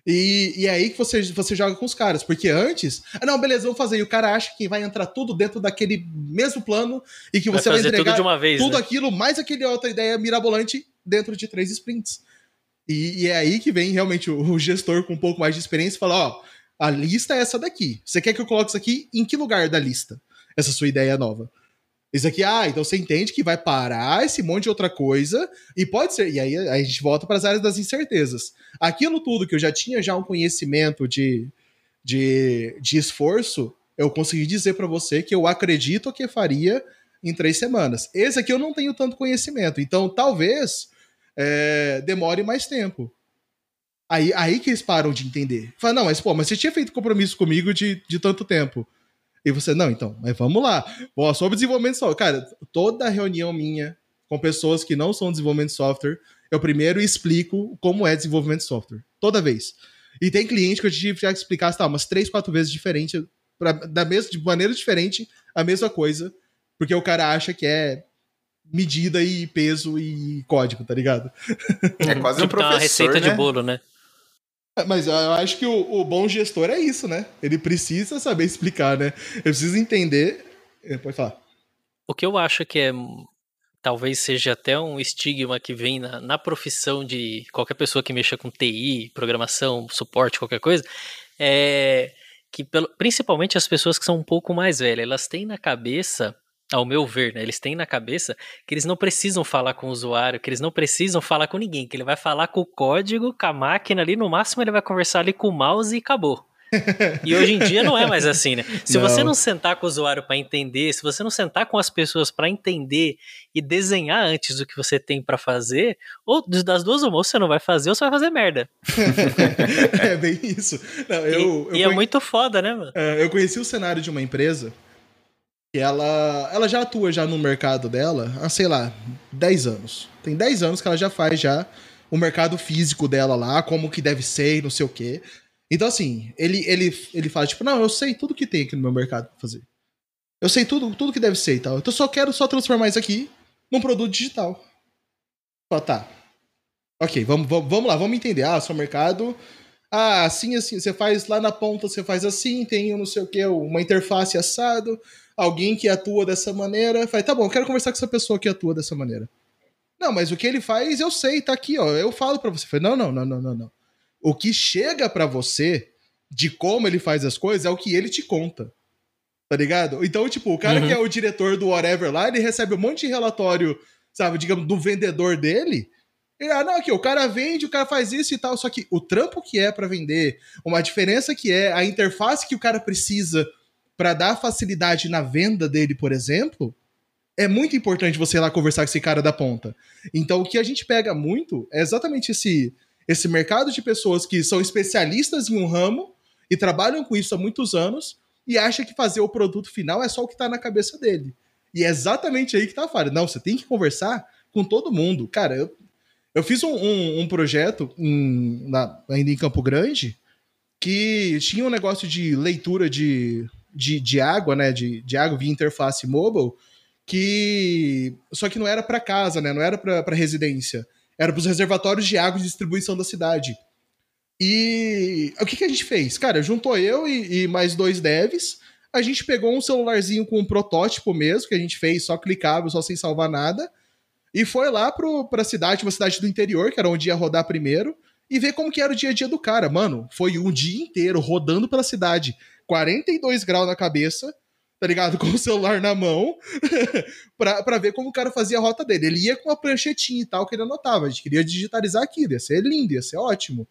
E, e é aí que você, você joga com os caras, porque antes, ah, não, beleza, vou fazer, e o cara acha que vai entrar tudo dentro daquele mesmo plano e que você vai, vai entregar tudo, vez, tudo né? aquilo, mais aquele outra ideia mirabolante dentro de três sprints. E, e, é aí que vem realmente o, o, gestor com um pouco mais de experiência e fala: ó, a lista é essa daqui. Você quer que eu coloque isso aqui em que lugar da lista? Essa sua ideia nova. Isso aqui, ah, então você entende que vai parar esse monte de outra coisa e pode ser. E aí, a gente volta para as áreas das incertezas. Aquilo tudo que eu já tinha já um conhecimento de, de, de esforço, eu consegui dizer para você que eu acredito que faria em três semanas. Esse aqui eu não tenho tanto conhecimento, então talvez é, demore mais tempo. Aí, aí que eles param de entender. Fala, não, mas pô, mas você tinha feito compromisso comigo de, de tanto tempo. E você, não, então, mas vamos lá. Bom, sobre desenvolvimento de software. Cara, toda reunião minha com pessoas que não são desenvolvimento de software, eu primeiro explico como é desenvolvimento de software. Toda vez. E tem cliente que eu tive que explicar, tá, umas três, quatro vezes diferente, pra, da mesma, de maneira diferente, a mesma coisa, porque o cara acha que é medida e peso e código, tá ligado? É quase um professor, uma receita né? de bolo, né? É, mas eu acho que o, o, bom gestor é isso, né? Ele precisa saber explicar, né? Ele precisa entender. É, pode falar. O que eu acho que é talvez seja até um estigma que vem na, na profissão de qualquer pessoa que mexa com TI, programação, suporte, qualquer coisa, é que pelo, principalmente as pessoas que são um pouco mais velhas, elas têm na cabeça ao meu ver, né, eles têm na cabeça que eles não precisam falar com o usuário, que eles não precisam falar com ninguém, que ele vai falar com o código, com a máquina ali, no máximo ele vai conversar ali com o mouse e acabou. e hoje em dia não é mais assim, né? Se não. você não sentar com o usuário para entender, se você não sentar com as pessoas para entender e desenhar antes do que você tem para fazer, ou das duas uma, ou você não vai fazer ou você vai fazer merda. é bem isso. Não, eu, e, eu e conhe... é muito foda, né, mano? É, eu conheci o cenário de uma empresa que ela, ela já atua já no mercado dela há, sei lá, 10 anos. Tem 10 anos que ela já faz já o mercado físico dela lá, como que deve ser, não sei o quê. Então, assim, ele, ele, ele fala, tipo, não, eu sei tudo que tem aqui no meu mercado pra fazer. Eu sei tudo, tudo que deve ser e tal. Então, eu só quero só transformar isso aqui num produto digital. Só tá. Ok, vamos, vamos, vamos lá, vamos entender. Ah, seu mercado. Ah, assim, assim. Você faz lá na ponta, você faz assim, tem não sei o que, uma interface assado alguém que atua dessa maneira. Fala, tá bom, eu quero conversar com essa pessoa que atua dessa maneira. Não, mas o que ele faz, eu sei, tá aqui, ó. Eu falo para você. Falei, não, não, não, não, não, não. O que chega para você de como ele faz as coisas é o que ele te conta. Tá ligado? Então, tipo, o cara uhum. que é o diretor do whatever lá, ele recebe um monte de relatório, sabe, digamos, do vendedor dele. Ele, ah, não, aqui, o cara vende, o cara faz isso e tal. Só que o trampo que é para vender, uma diferença que é, a interface que o cara precisa para dar facilidade na venda dele, por exemplo, é muito importante você ir lá conversar com esse cara da ponta. Então, o que a gente pega muito é exatamente esse, esse mercado de pessoas que são especialistas em um ramo e trabalham com isso há muitos anos e acha que fazer o produto final é só o que está na cabeça dele. E é exatamente aí que tá a falha. Não, você tem que conversar com todo mundo. Cara, eu, eu fiz um, um, um projeto em, na, ainda em Campo Grande que tinha um negócio de leitura de de, de água, né? De, de água via interface mobile, que. Só que não era para casa, né? Não era para residência. Era para os reservatórios de água de distribuição da cidade. E o que, que a gente fez? Cara, juntou eu e, e, mais dois devs. A gente pegou um celularzinho com um protótipo mesmo, que a gente fez só clicável, só sem salvar nada. E foi lá para a cidade, uma cidade do interior, que era onde ia rodar primeiro, e ver como que era o dia a dia do cara. Mano, foi um dia inteiro rodando pela cidade, 42 graus na cabeça, tá ligado? Com o celular na mão, pra, pra ver como o cara fazia a rota dele. Ele ia com uma pranchetinha e tal que ele anotava. A gente queria digitalizar aquilo, ia ser lindo, ia ser ótimo.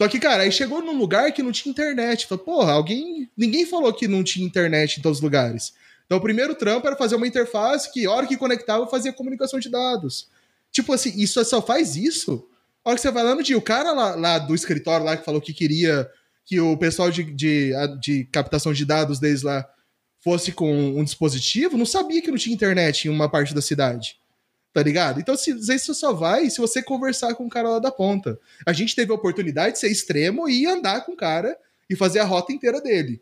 Só que, cara, aí chegou num lugar que não tinha internet. Falei, porra, alguém. Ninguém falou que não tinha internet em todos os lugares. Então o primeiro trampo era fazer uma interface que, a hora que conectava, fazia comunicação de dados. Tipo assim, isso só faz isso. A hora que você vai lá no dia, o cara lá, lá do escritório lá que falou que queria que o pessoal de, de, de captação de dados deles lá fosse com um dispositivo, não sabia que não tinha internet em uma parte da cidade. Tá ligado? Então, se, isso só vai se você conversar com o cara lá da ponta. A gente teve a oportunidade de ser extremo e andar com o cara e fazer a rota inteira dele.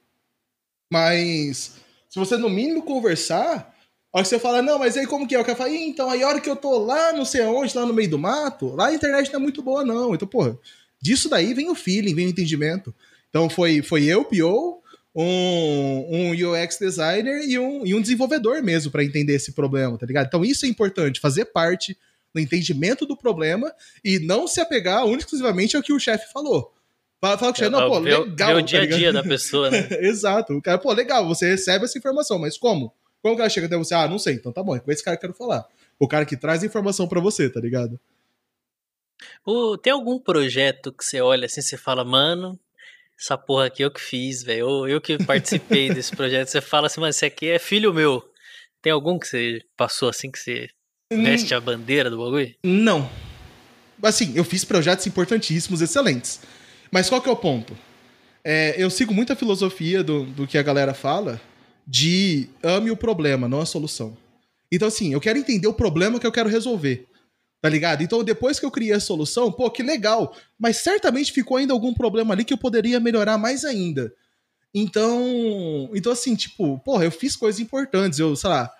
Mas, se você no mínimo conversar, a hora que você fala, não, mas aí como que é? O cara fala, então, aí a hora que eu tô lá, não sei aonde, lá no meio do mato, lá a internet não é muito boa, não. Então, porra, disso daí vem o feeling, vem o entendimento. Então foi, foi eu, PO, um, um UX designer e um, e um desenvolvedor mesmo para entender esse problema, tá ligado? Então isso é importante, fazer parte do entendimento do problema e não se apegar única exclusivamente ao que o chefe falou. Fala, fala com o chefe, não, pô, legal. Ver o dia a dia tá da pessoa, né? Exato. O cara, pô, legal, você recebe essa informação, mas como? Como que ela chega até você? Ah, não sei, então tá bom, é com esse cara que eu quero falar. O cara que traz a informação para você, tá ligado? tem algum projeto que você olha assim, você fala, mano, essa porra aqui eu que fiz, velho. Eu, eu que participei desse projeto. Você fala assim, mano, esse aqui é filho meu. Tem algum que você passou assim que você hum. veste a bandeira do bagulho? Não. Assim, eu fiz projetos importantíssimos, excelentes. Mas qual que é o ponto? É, eu sigo muita filosofia do, do que a galera fala de ame o problema, não a solução. Então, assim, eu quero entender o problema que eu quero resolver. Tá ligado? Então, depois que eu criei a solução, pô, que legal. Mas certamente ficou ainda algum problema ali que eu poderia melhorar mais ainda. Então, então assim, tipo, porra, eu fiz coisas importantes. Eu, sei lá,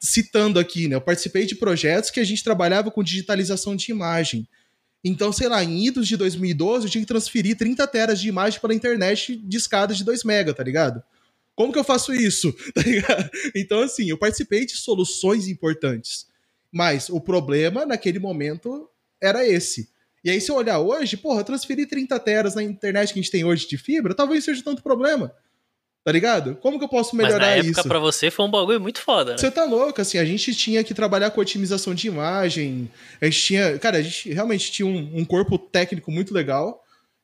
citando aqui, né? Eu participei de projetos que a gente trabalhava com digitalização de imagem. Então, sei lá, em idos de 2012, eu tinha que transferir 30 teras de imagem pela internet de escada de 2 mega, tá ligado? Como que eu faço isso? Tá então, assim, eu participei de soluções importantes. Mas o problema naquele momento era esse. E aí, se eu olhar hoje, porra, transferir 30 teras na internet que a gente tem hoje de fibra, talvez seja tanto problema. Tá ligado? Como que eu posso melhorar isso? Mas na época, isso? pra você, foi um bagulho muito foda, né? Você tá louco, assim, a gente tinha que trabalhar com otimização de imagem, a gente tinha... Cara, a gente realmente tinha um, um corpo técnico muito legal,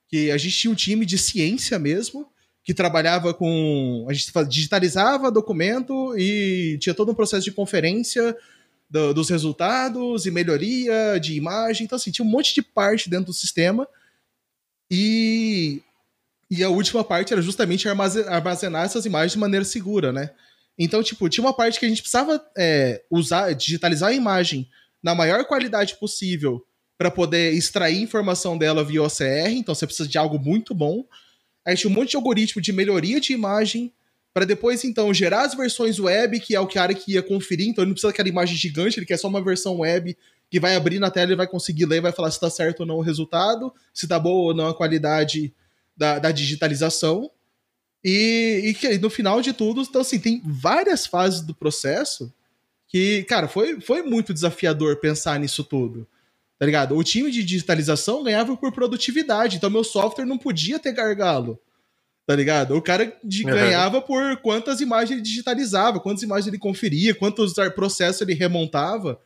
que a gente tinha um time de ciência mesmo, que trabalhava com... A gente digitalizava documento e tinha todo um processo de conferência do, dos resultados e melhoria de imagem. Então, assim, tinha um monte de parte dentro do sistema. E, e a última parte era justamente armazenar essas imagens de maneira segura, né? Então, tipo, tinha uma parte que a gente precisava é, usar, digitalizar a imagem na maior qualidade possível para poder extrair informação dela via OCR. Então, você precisa de algo muito bom. Aí tinha um monte de algoritmo de melhoria de imagem para depois então gerar as versões web, que é o cara que ia conferir, então ele não precisa daquela imagem gigante, ele quer só uma versão web que vai abrir na tela e vai conseguir ler, vai falar se está certo ou não o resultado, se está boa ou não a qualidade da, da digitalização. E, e que no final de tudo, então assim, tem várias fases do processo que, cara, foi, foi muito desafiador pensar nisso tudo. Tá ligado? O time de digitalização ganhava por produtividade, então meu software não podia ter gargalo tá ligado? O cara de, uhum. ganhava por quantas imagens ele digitalizava, quantas imagens ele conferia, quantos processos ele remontava,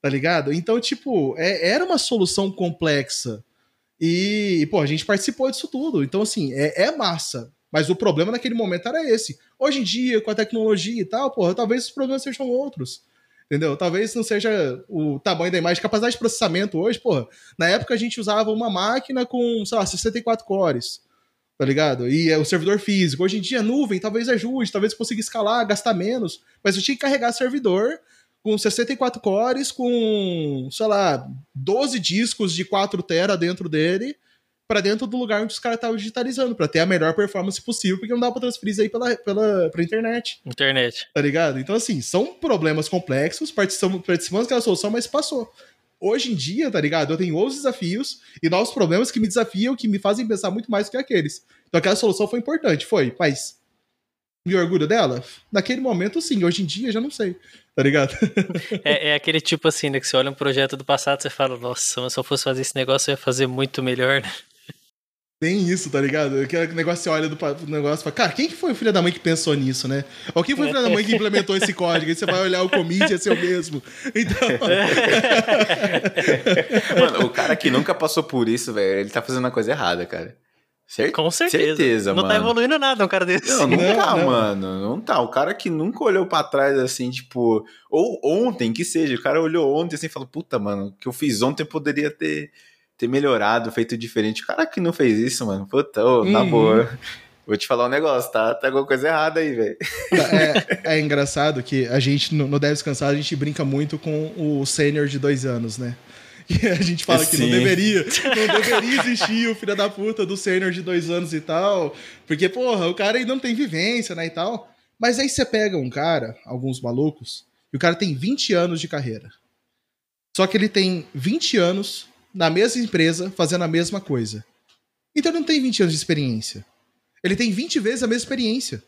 tá ligado? Então, tipo, é, era uma solução complexa. E, pô, a gente participou disso tudo. Então, assim, é, é, massa. Mas o problema naquele momento era esse. Hoje em dia, com a tecnologia e tal, porra, talvez os problemas sejam outros. Entendeu? Talvez não seja o tamanho da imagem, capacidade de processamento hoje, porra. Na época a gente usava uma máquina com, sei lá, 64 cores tá ligado? E é o servidor físico. Hoje em dia, nuvem talvez ajude, talvez consiga escalar, gastar menos, mas eu tinha que carregar servidor com 64 cores, com, sei lá, 12 discos de 4 tera dentro dele, para dentro do lugar onde os caras estavam digitalizando, para ter a melhor performance possível, porque não dá para transferir isso aí pela, pela, pela internet. Internet. Tá ligado? Então, assim, são problemas complexos, participamos, participamos daquela solução, mas passou hoje em dia, tá ligado? Eu tenho outros desafios e novos problemas que me desafiam, que me fazem pensar muito mais do que aqueles. Então aquela solução foi importante, foi, mas me orgulho dela? Naquele momento, sim. Hoje em dia, já não sei. Tá ligado? é, é, aquele tipo assim, né? Que você olha um projeto do passado e fala, nossa, se eu fosse fazer esse negócio, eu ia fazer muito melhor, né? Tem isso, tá ligado? Aquele negócio você olha do negócio e fala, cara, quem que foi o filho da mãe que pensou nisso, né? Ou quem foi o filho da mãe que implementou esse código? Aí você vai olhar o commit, é seu mesmo. Então. Mano, o cara que nunca passou por isso, velho, ele tá fazendo a coisa errada, cara. Cer Com certeza. certeza não tá mano. tá evoluindo nada um cara desse. Não, não, não tá, não. mano. Não tá. O cara que nunca olhou para trás assim, tipo. Ou ontem, que seja. O cara olhou ontem assim e falou: Puta, mano, o que eu fiz ontem poderia ter ter melhorado, feito diferente. O cara que não fez isso, mano, puta, oh, na uhum. boa. Vou te falar um negócio, tá? Tá alguma coisa errada aí, velho. É, é, engraçado que a gente, no, no Deve Descansar, a gente brinca muito com o sênior de dois anos, né? E a gente fala Sim. que não deveria, não deveria existir o filho da puta do sênior de dois anos e tal. Porque, porra, o cara aí não tem vivência, né, e tal. Mas aí você pega um cara, alguns malucos, e o cara tem 20 anos de carreira. Só que ele tem 20 anos na mesma empresa, fazendo a mesma coisa. Então ele não tem 20 anos de experiência. Ele tem 20 vezes a mesma experiência.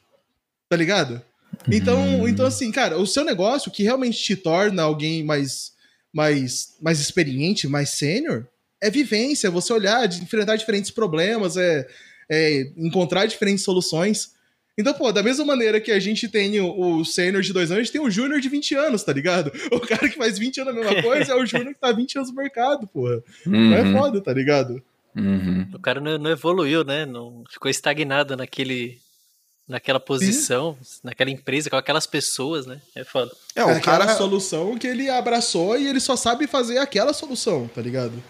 Tá ligado? Então, hum. então assim, cara, o seu negócio que realmente te torna alguém mais mais mais experiente, mais sênior, é vivência, é você olhar, enfrentar diferentes problemas, é, é encontrar diferentes soluções. Então, pô, da mesma maneira que a gente tem o, o sênior de dois anos, a gente tem o júnior de 20 anos, tá ligado? O cara que faz 20 anos a mesma coisa é o júnior que tá 20 anos no mercado, porra. Uhum. Não é foda, tá ligado? Uhum. O cara não, não, evoluiu, né? Não ficou estagnado naquele, naquela posição, Sim. naquela empresa, com aquelas pessoas, né? É foda. É, o cara a solução que ele abraçou e ele só sabe fazer aquela solução, tá ligado?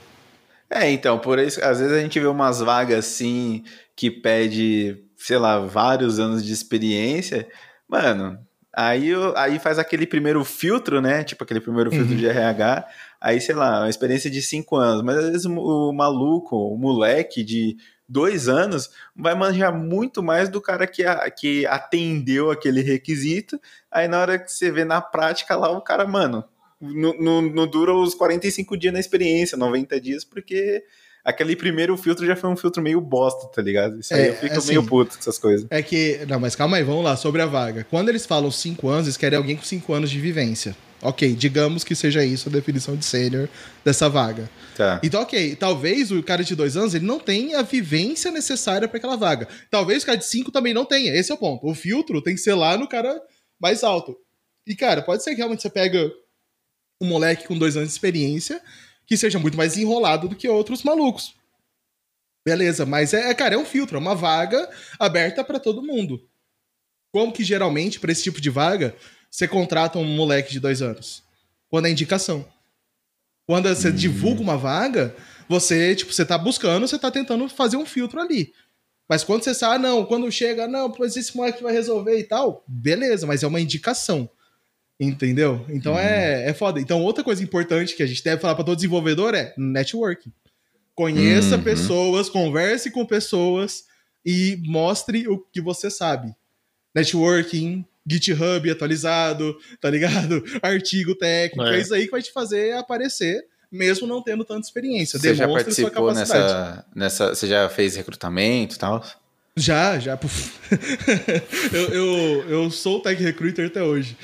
É, então, por isso, às vezes a gente vê umas vagas assim que pede sei lá, vários anos de experiência, mano, aí, aí faz aquele primeiro filtro, né? Tipo aquele primeiro filtro uhum. de RH, aí, sei lá, uma experiência de cinco anos, mas às vezes o maluco, o moleque de dois anos vai manjar muito mais do cara que, que atendeu aquele requisito, aí na hora que você vê na prática lá, o cara, mano, não, não, não dura os 45 dias na experiência, 90 dias, porque aquele primeiro filtro já foi um filtro meio bosta, tá ligado? Isso aí é, eu fico assim, meio puto com essas coisas. É que. Não, mas calma aí, vamos lá, sobre a vaga. Quando eles falam 5 anos, eles querem alguém com 5 anos de vivência. Ok, digamos que seja isso a definição de sênior dessa vaga. Tá. Então, ok, talvez o cara de dois anos ele não tenha a vivência necessária para aquela vaga. Talvez o cara de cinco também não tenha. Esse é o ponto. O filtro tem que ser lá no cara mais alto. E, cara, pode ser que realmente você pega um moleque com dois anos de experiência que seja muito mais enrolado do que outros malucos. Beleza, mas é, é cara, é um filtro, é uma vaga aberta para todo mundo. Como que geralmente, para esse tipo de vaga, você contrata um moleque de dois anos? Quando é indicação. Quando você hum. divulga uma vaga, você, tipo, você tá buscando, você tá tentando fazer um filtro ali. Mas quando você sabe, ah, não, quando chega, não, pois esse moleque vai resolver e tal, beleza, mas é uma indicação. Entendeu? Então é, uhum. é foda. Então, outra coisa importante que a gente deve falar para todo desenvolvedor é networking. Conheça uhum. pessoas, converse com pessoas e mostre o que você sabe. Networking, GitHub atualizado, tá ligado? Artigo técnico, é. é isso aí que vai te fazer aparecer, mesmo não tendo tanta experiência. Você Demonstre já participou nessa, nessa. Você já fez recrutamento e tal? Já, já. eu, eu, eu sou o Tech Recruiter até hoje.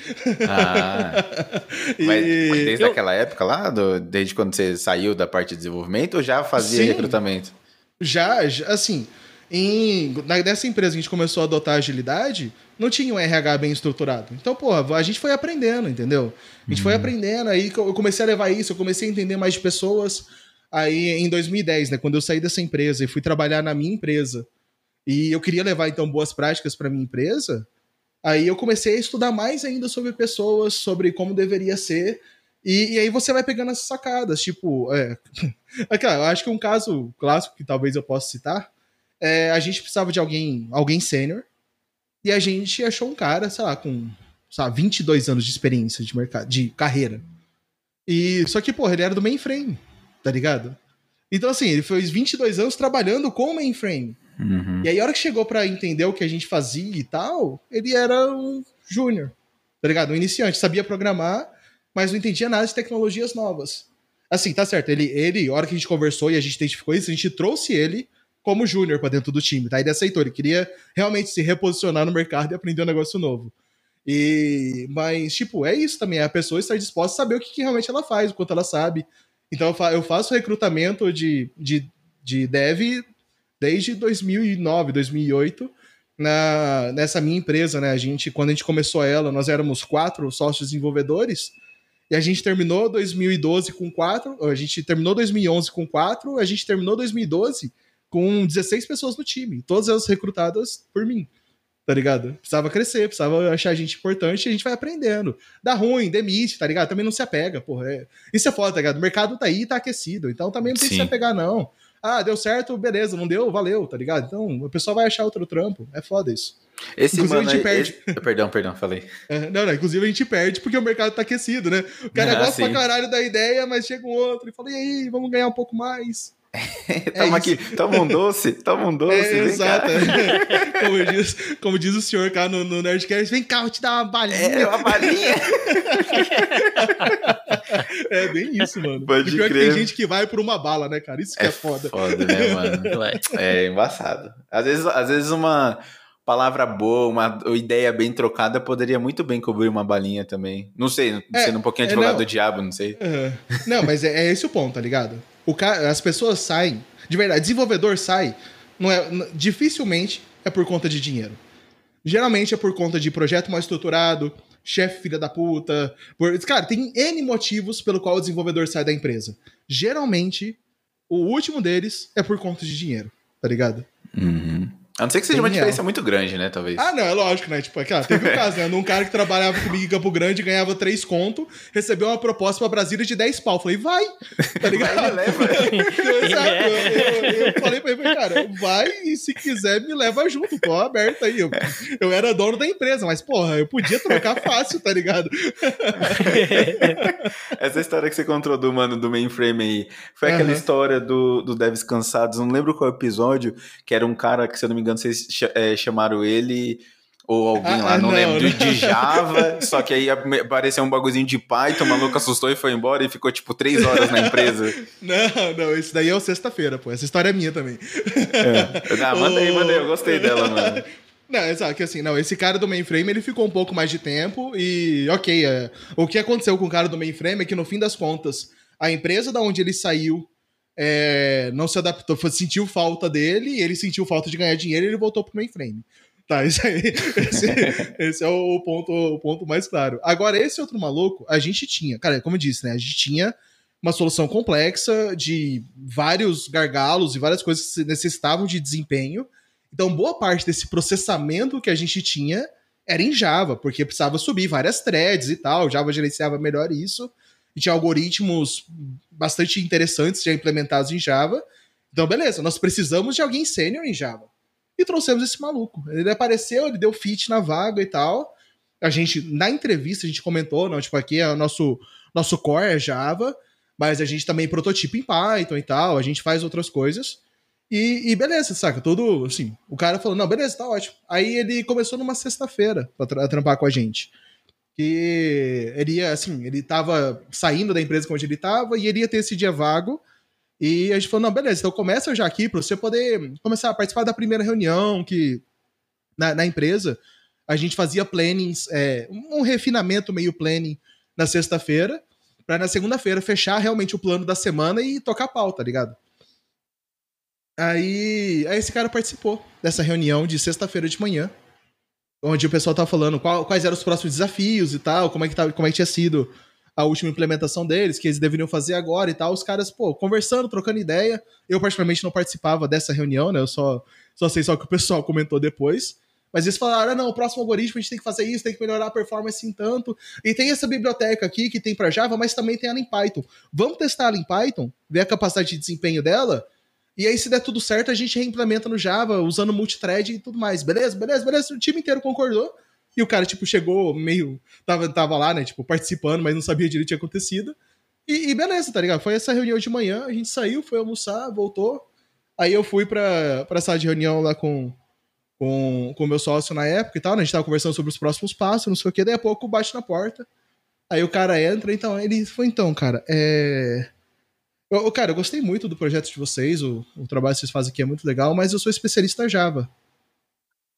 Ah. Mas desde eu... aquela época lá, do, desde quando você saiu da parte de desenvolvimento, ou já fazia Sim, recrutamento? Já, já, assim, em, nessa empresa que a gente começou a adotar agilidade, não tinha um RH bem estruturado. Então, porra, a gente foi aprendendo, entendeu? A gente foi uhum. aprendendo, aí eu comecei a levar isso, eu comecei a entender mais de pessoas. Aí, em 2010, né, quando eu saí dessa empresa e fui trabalhar na minha empresa, e eu queria levar então boas práticas para minha empresa. Aí eu comecei a estudar mais ainda sobre pessoas, sobre como deveria ser. E, e aí você vai pegando essas sacadas, tipo, é, eu acho que um caso clássico que talvez eu possa citar é a gente precisava de alguém, alguém sênior, e a gente achou um cara, sei lá, com lá, 22 anos de experiência de mercado, de carreira. E só que, porra, ele era do mainframe, tá ligado? Então assim, ele fez 22 anos trabalhando com mainframe. Uhum. E aí, a hora que chegou para entender o que a gente fazia e tal, ele era um júnior, tá ligado? Um iniciante, sabia programar, mas não entendia nada de tecnologias novas. Assim, tá certo, ele, ele, a hora que a gente conversou e a gente identificou isso, a gente trouxe ele como júnior para dentro do time, tá? Ele aceitou, ele queria realmente se reposicionar no mercado e aprender um negócio novo. E, mas, tipo, é isso também, a pessoa estar disposta a saber o que, que realmente ela faz, o quanto ela sabe. Então, eu faço recrutamento de, de, de dev desde 2009, 2008, na, nessa minha empresa, né? A gente, quando a gente começou ela, nós éramos quatro sócios desenvolvedores, e a gente terminou 2012 com quatro, a gente terminou 2011 com quatro, a gente terminou 2012 com 16 pessoas no time, todas elas recrutadas por mim. Tá ligado? Precisava crescer, precisava achar gente importante e a gente vai aprendendo. Dá ruim, demite, tá ligado? Também não se apega, porra. É... Isso é foda, tá ligado? O mercado tá aí, tá aquecido. Então também não tem Sim. que se apegar, não. Ah, deu certo, beleza, não deu, valeu, tá ligado? Então o pessoal vai achar outro trampo. É foda isso. Esse inclusive mano, a gente perde. Esse... Perdão, perdão, falei. É, não, não, inclusive a gente perde porque o mercado tá aquecido, né? O cara ah, gosta sim. pra caralho da ideia, mas chega um outro e fala, e aí, vamos ganhar um pouco mais. toma é aqui, toma um doce, toma um doce. É, exato. como, diz, como diz o senhor cá no, no Nerdcast, vem cá, vou te dar uma balinha. É, uma balinha. é bem isso, mano. Pode pior crer. que tem gente que vai por uma bala, né, cara? Isso que é, é foda. Foda, né, mano? é embaçado. Às vezes, às vezes uma palavra boa, uma ideia bem trocada poderia muito bem cobrir uma balinha também. Não sei, é, sendo um pouquinho é, advogado é, do diabo, não sei. Uhum. Não, mas é, é esse o ponto, tá ligado? O as pessoas saem, de verdade, desenvolvedor sai, não é, dificilmente é por conta de dinheiro. Geralmente é por conta de projeto mal estruturado, chefe filha da puta. Por... Cara, tem N motivos pelo qual o desenvolvedor sai da empresa. Geralmente, o último deles é por conta de dinheiro, tá ligado? Uhum. A não ser que seja uma diferença muito grande, né, talvez. Ah, não, é lógico, né? Tipo, cara, teve um caso, né? Um cara que trabalhava comigo em Campo Grande, ganhava 3 conto, recebeu uma proposta pra Brasília de 10 pau. Falei, vai, tá ligado? Vai, me leva. Exato. Eu, eu, eu, falei pra ele, cara, vai e se quiser me leva junto, tô aberto aí. Eu, eu era dono da empresa, mas, porra, eu podia trocar fácil, tá ligado? Essa história que você contou do mano do mainframe aí, foi aquela uhum. história do, do Devs Cansados, não lembro qual episódio, que era um cara que, se eu não me engano, vocês é, chamaram ele ou alguém ah, lá, não, não lembro, não. De, Java, só que aí apareceu um bagulhozinho de Python, o maluco assustou e foi embora e ficou tipo três horas na empresa. Não, não, esse daí é o sexta-feira, pô. Essa história é minha também. É. Não, mandei, mandei, eu gostei dela, mano. Não, exato, que assim, não, esse cara do mainframe ele ficou um pouco mais de tempo e, ok, é, o que aconteceu com o cara do mainframe é que no fim das contas, a empresa da onde ele saiu é, não se adaptou, sentiu falta dele, ele sentiu falta de ganhar dinheiro e ele voltou pro mainframe. Tá, isso aí, esse, esse, é o ponto, o ponto mais claro. Agora, esse outro maluco, a gente tinha, cara, como eu disse, né? A gente tinha uma solução complexa de vários gargalos e várias coisas que necessitavam de desempenho. Então, boa parte desse processamento que a gente tinha era em Java, porque precisava subir várias threads e tal. Java gerenciava melhor isso e tinha algoritmos bastante interessantes já implementados em Java. Então, beleza, nós precisamos de alguém sênior em Java. E trouxemos esse maluco. Ele apareceu, ele deu fit na vaga e tal. A gente, na entrevista, a gente comentou, não, tipo, aqui é o nosso, nosso core é Java, mas a gente também prototipa em Python e tal, a gente faz outras coisas. E, e, beleza, saca? Tudo assim. O cara falou: não, beleza, tá ótimo. Aí ele começou numa sexta-feira pra tra trampar com a gente que ele ia, assim, ele tava saindo da empresa onde ele tava e ele ia ter esse dia vago. E a gente falou, não, beleza, então começa já aqui para você poder começar a participar da primeira reunião que na, na empresa a gente fazia plannings, é, um refinamento meio planning na sexta-feira, para na segunda-feira fechar realmente o plano da semana e tocar a pauta, tá ligado? Aí, aí esse cara participou dessa reunião de sexta-feira de manhã onde o pessoal tava falando qual, quais eram os próximos desafios e tal, como é, que tava, como é que tinha sido a última implementação deles, que eles deveriam fazer agora e tal. Os caras, pô, conversando, trocando ideia. Eu, particularmente, não participava dessa reunião, né? Eu só, só sei só o que o pessoal comentou depois. Mas eles falaram: ah, não, o próximo algoritmo a gente tem que fazer isso, tem que melhorar a performance em tanto. E tem essa biblioteca aqui que tem para Java, mas também tem ela em Python. Vamos testar ela em Python, ver a capacidade de desempenho dela e aí, se der tudo certo, a gente reimplementa no Java, usando multithread e tudo mais. Beleza, beleza, beleza. O time inteiro concordou. E o cara, tipo, chegou meio. Tava, tava lá, né? Tipo, participando, mas não sabia direito o que tinha acontecido. E, e, beleza, tá ligado? Foi essa reunião de manhã, a gente saiu, foi almoçar, voltou. Aí eu fui pra, pra sala de reunião lá com com o meu sócio na época e tal, né? A gente tava conversando sobre os próximos passos, não sei o que. Daí a pouco bate na porta. Aí o cara entra, então, ele foi, então, cara, é. Eu, cara, eu gostei muito do projeto de vocês, o, o trabalho que vocês fazem aqui é muito legal, mas eu sou especialista em Java.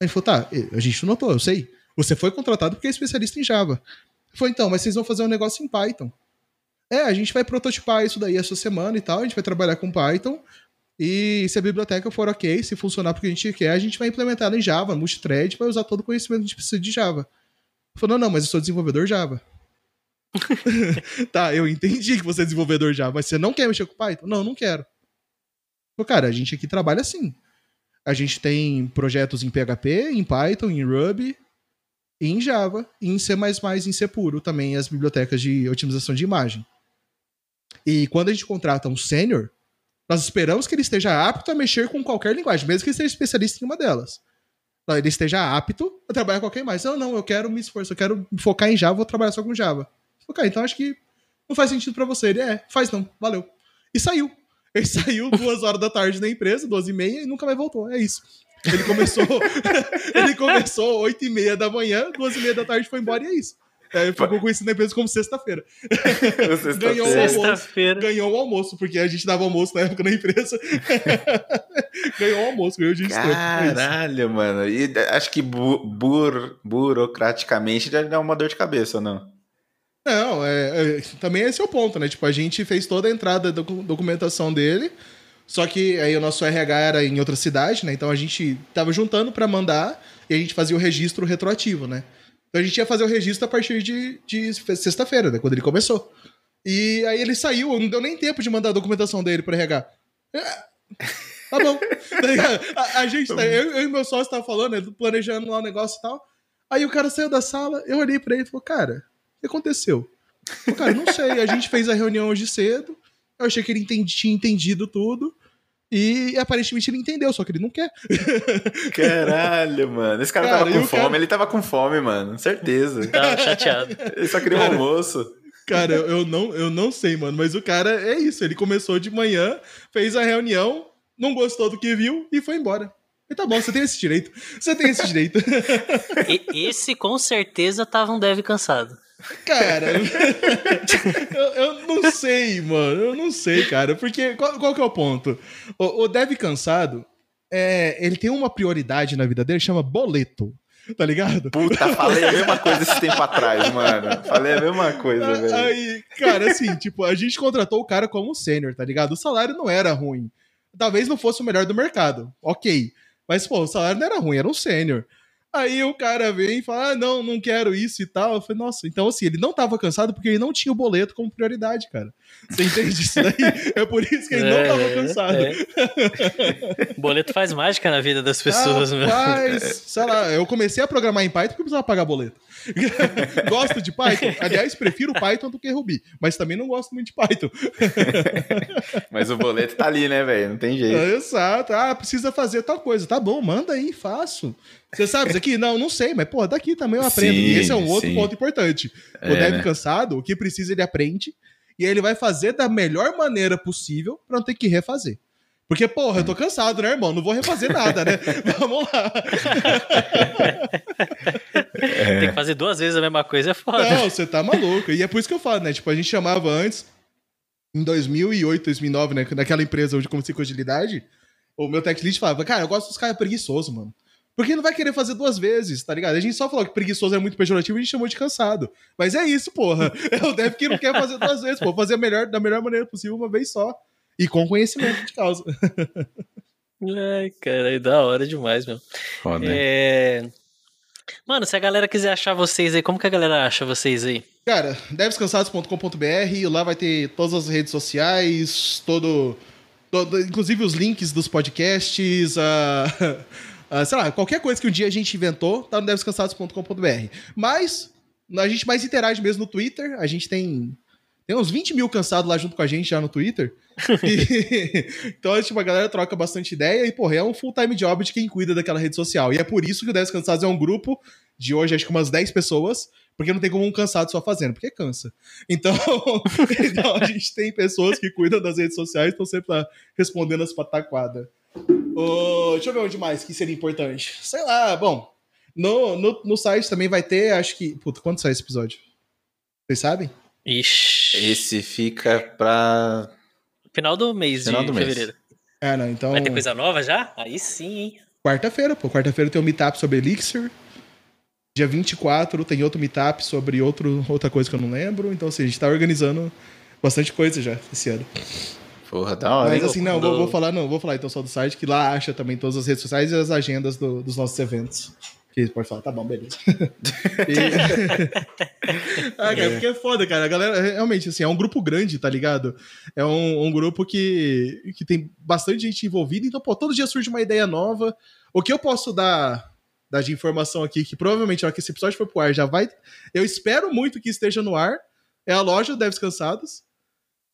Ele falou, tá, a gente notou, eu sei. Você foi contratado porque é especialista em Java. Falou, então, mas vocês vão fazer um negócio em Python. É, a gente vai prototipar isso daí essa semana e tal, a gente vai trabalhar com Python. E se a biblioteca for ok, se funcionar porque a gente quer, a gente vai implementar ela em Java, multithread, vai usar todo o conhecimento que a gente precisa de Java. Falou, não, não, mas eu sou desenvolvedor Java. tá, eu entendi que você é desenvolvedor já, mas você não quer mexer com Python? Não, não quero. Pô, cara, a gente aqui trabalha assim. A gente tem projetos em PHP, em Python, em Ruby, em Java, em C++ em C puro também, as bibliotecas de otimização de imagem. E quando a gente contrata um sênior, nós esperamos que ele esteja apto a mexer com qualquer linguagem, mesmo que ele seja especialista em uma delas. Ele esteja apto a trabalhar com qualquer mais. Não, não, eu quero me esforçar, eu quero focar em Java, vou trabalhar só com Java. Ok, então acho que não faz sentido para você. Ele é, faz não, valeu. E saiu. Ele saiu duas horas da tarde da empresa, duas e meia, e nunca mais voltou. É isso. Ele começou. ele começou oito e meia da manhã, duas e meia da tarde foi embora e é isso. É, ficou conhecido na empresa como sexta-feira. Sexta ganhou, o almoço, ganhou o almoço, porque a gente dava almoço na época na empresa. ganhou o almoço, ganhou o dia Caralho, é mano. E acho que bu bur burocraticamente já dá uma dor de cabeça, não? Não, é, é, também esse é o ponto, né? Tipo, a gente fez toda a entrada da documentação dele, Só que aí o nosso RH era em outra cidade, né? Então a gente tava juntando para mandar e a gente fazia o registro retroativo, né? Então a gente ia fazer o registro a partir de, de sexta-feira, né? Quando ele começou. E aí ele saiu, não deu nem tempo de mandar a documentação dele pro RH. É, tá bom. Tá a, a, gente, tá, eu, eu, e meu sócio tava falando, né, planejando lá o negócio e tal. Aí o cara saiu da sala, eu olhei pra ele e falei, cara, o que aconteceu? Eu, cara, não sei, a gente fez a reunião hoje cedo, eu achei que ele entendi, tinha entendido tudo. E aparentemente ele entendeu, só que ele não quer. Caralho, mano. Esse cara, cara tava com fome, cara... ele tava com fome, mano. Certeza. Tava chateado. Ele só queria um almoço. Cara, eu não, eu não sei, mano. Mas o cara é isso. Ele começou de manhã, fez a reunião, não gostou do que viu e foi embora. E tá bom, você tem esse direito. Você tem esse direito. E, esse com certeza tava um dev cansado. Cara, eu, eu, não sei, mano. Eu não sei, cara. Porque qual, qual que é o ponto? O, o dev cansado, é, ele tem uma prioridade na vida dele, chama boleto. Tá ligado? Puta, falei a mesma coisa esse tempo atrás, mano. Falei a mesma coisa, velho. Aí, cara, assim, tipo, a gente contratou o cara como sênior, tá ligado? O salário não era ruim. Talvez não fosse o melhor do mercado. Ok. Mas, pô, o salário não era ruim, era um sênior. Aí o cara vem e fala: ah, não, não quero isso e tal. Eu falei, nossa, então assim, ele não tava cansado porque ele não tinha o boleto como prioridade, cara. Você entende isso daí? É por isso que ele é, não tava cansado. É. boleto faz mágica na vida das pessoas, ah, Faz, sei lá, eu comecei a programar em Python porque eu precisava pagar boleto. gosto de Python? Aliás, prefiro Python do que Ruby, mas também não gosto muito de Python. mas o boleto tá ali, né, velho? Não tem jeito. É, exato. Ah, precisa fazer tal coisa. Tá bom, manda aí, faço. Você sabe isso aqui? Não, não sei, mas, pô, daqui também eu aprendo. Sim, e esse é um outro sim. ponto importante. O é, dev né? cansado, o que precisa ele aprende, e aí ele vai fazer da melhor maneira possível para não ter que refazer. Porque, porra, eu tô cansado, né, irmão? Não vou refazer nada, né? Vamos lá. É. Tem que fazer duas vezes a mesma coisa, é foda. Não, você tá maluco. E é por isso que eu falo, né? Tipo, a gente chamava antes, em 2008, 2009, né? Naquela empresa onde comecei com agilidade, o meu tech lead falava, cara, eu gosto dos caras preguiçosos, mano. Porque não vai querer fazer duas vezes, tá ligado? A gente só falou que preguiçoso é muito pejorativo e a gente chamou de cansado. Mas é isso, porra. É o dev que não quer fazer duas vezes, pô. Fazer melhor, da melhor maneira possível uma vez só. E com conhecimento de causa. Ai, cara, é da hora demais, meu. Foda. É... Mano, se a galera quiser achar vocês aí, como que a galera acha vocês aí? Cara, devscansados.com.br, lá vai ter todas as redes sociais, todo, todo inclusive os links dos podcasts, uh, uh, sei lá, qualquer coisa que um dia a gente inventou, tá no devscansados.com.br. Mas a gente mais interage mesmo no Twitter, a gente tem tem uns 20 mil cansados lá junto com a gente já no Twitter. E, então, tipo, a galera troca bastante ideia e, porra, é um full-time job de quem cuida daquela rede social. E é por isso que o 10 Cansados é um grupo de hoje, acho que umas 10 pessoas, porque não tem como um cansado só fazendo, porque cansa. Então, então a gente tem pessoas que cuidam das redes sociais, estão sempre lá respondendo as pataquadas. Oh, deixa eu ver onde mais que seria importante. Sei lá, bom. No, no, no site também vai ter, acho que. Puta, quando sai esse episódio? Vocês sabem? Ixi. Esse fica pra. Final do mês Final de do fevereiro. Mês. É, não, então. Vai ter coisa nova já? Aí sim, hein? Quarta-feira, pô. Quarta-feira tem um meetup sobre Elixir. Dia 24 tem outro meetup sobre outro, outra coisa que eu não lembro. Então, assim, a gente tá organizando bastante coisa já esse ano. Porra, da hora. Mas assim, não, vou, vou, falar, não, vou falar então só do site, que lá acha também todas as redes sociais e as agendas do, dos nossos eventos. Que pode falar, tá bom, beleza. e... ah, cara, porque é foda, cara. A galera, realmente, assim, é um grupo grande, tá ligado? É um, um, grupo que, que tem bastante gente envolvida, então, pô, todo dia surge uma ideia nova. O que eu posso dar, dar de informação aqui, que provavelmente, hora que esse episódio for pro ar, já vai. Eu espero muito que esteja no ar. É a loja Devs Cansados.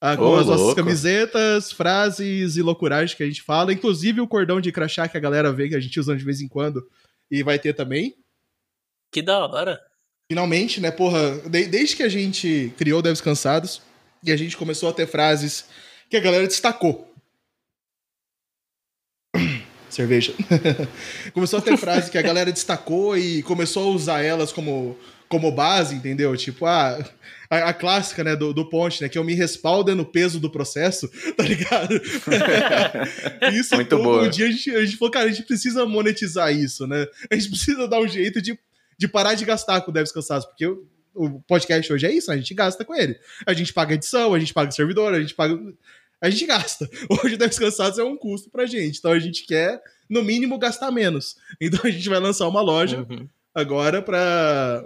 Ah, com oh, as nossas camisetas, frases e loucuragens que a gente fala, inclusive o cordão de crachá que a galera vê que a gente usa de vez em quando e vai ter também. Que da hora. Finalmente, né, porra, de, desde que a gente criou Devs Cansados e a gente começou a ter frases que a galera destacou. Cerveja. começou a ter frases que a galera destacou e começou a usar elas como, como base, entendeu? Tipo, ah, a, a, clássica, né, do, do Ponte, né, que eu me respaldo no peso do processo, tá ligado? isso Muito todo boa. dia a gente, a gente falou, cara, a gente precisa monetizar isso, né? A gente precisa dar um jeito de, de parar de gastar com devs cansados, porque eu, o podcast hoje é isso, né? a gente gasta com ele. A gente paga edição, a gente paga servidor, a gente paga a gente gasta. Hoje, Deves Cansados é um custo pra gente. Então a gente quer, no mínimo, gastar menos. Então a gente vai lançar uma loja uhum. agora pra,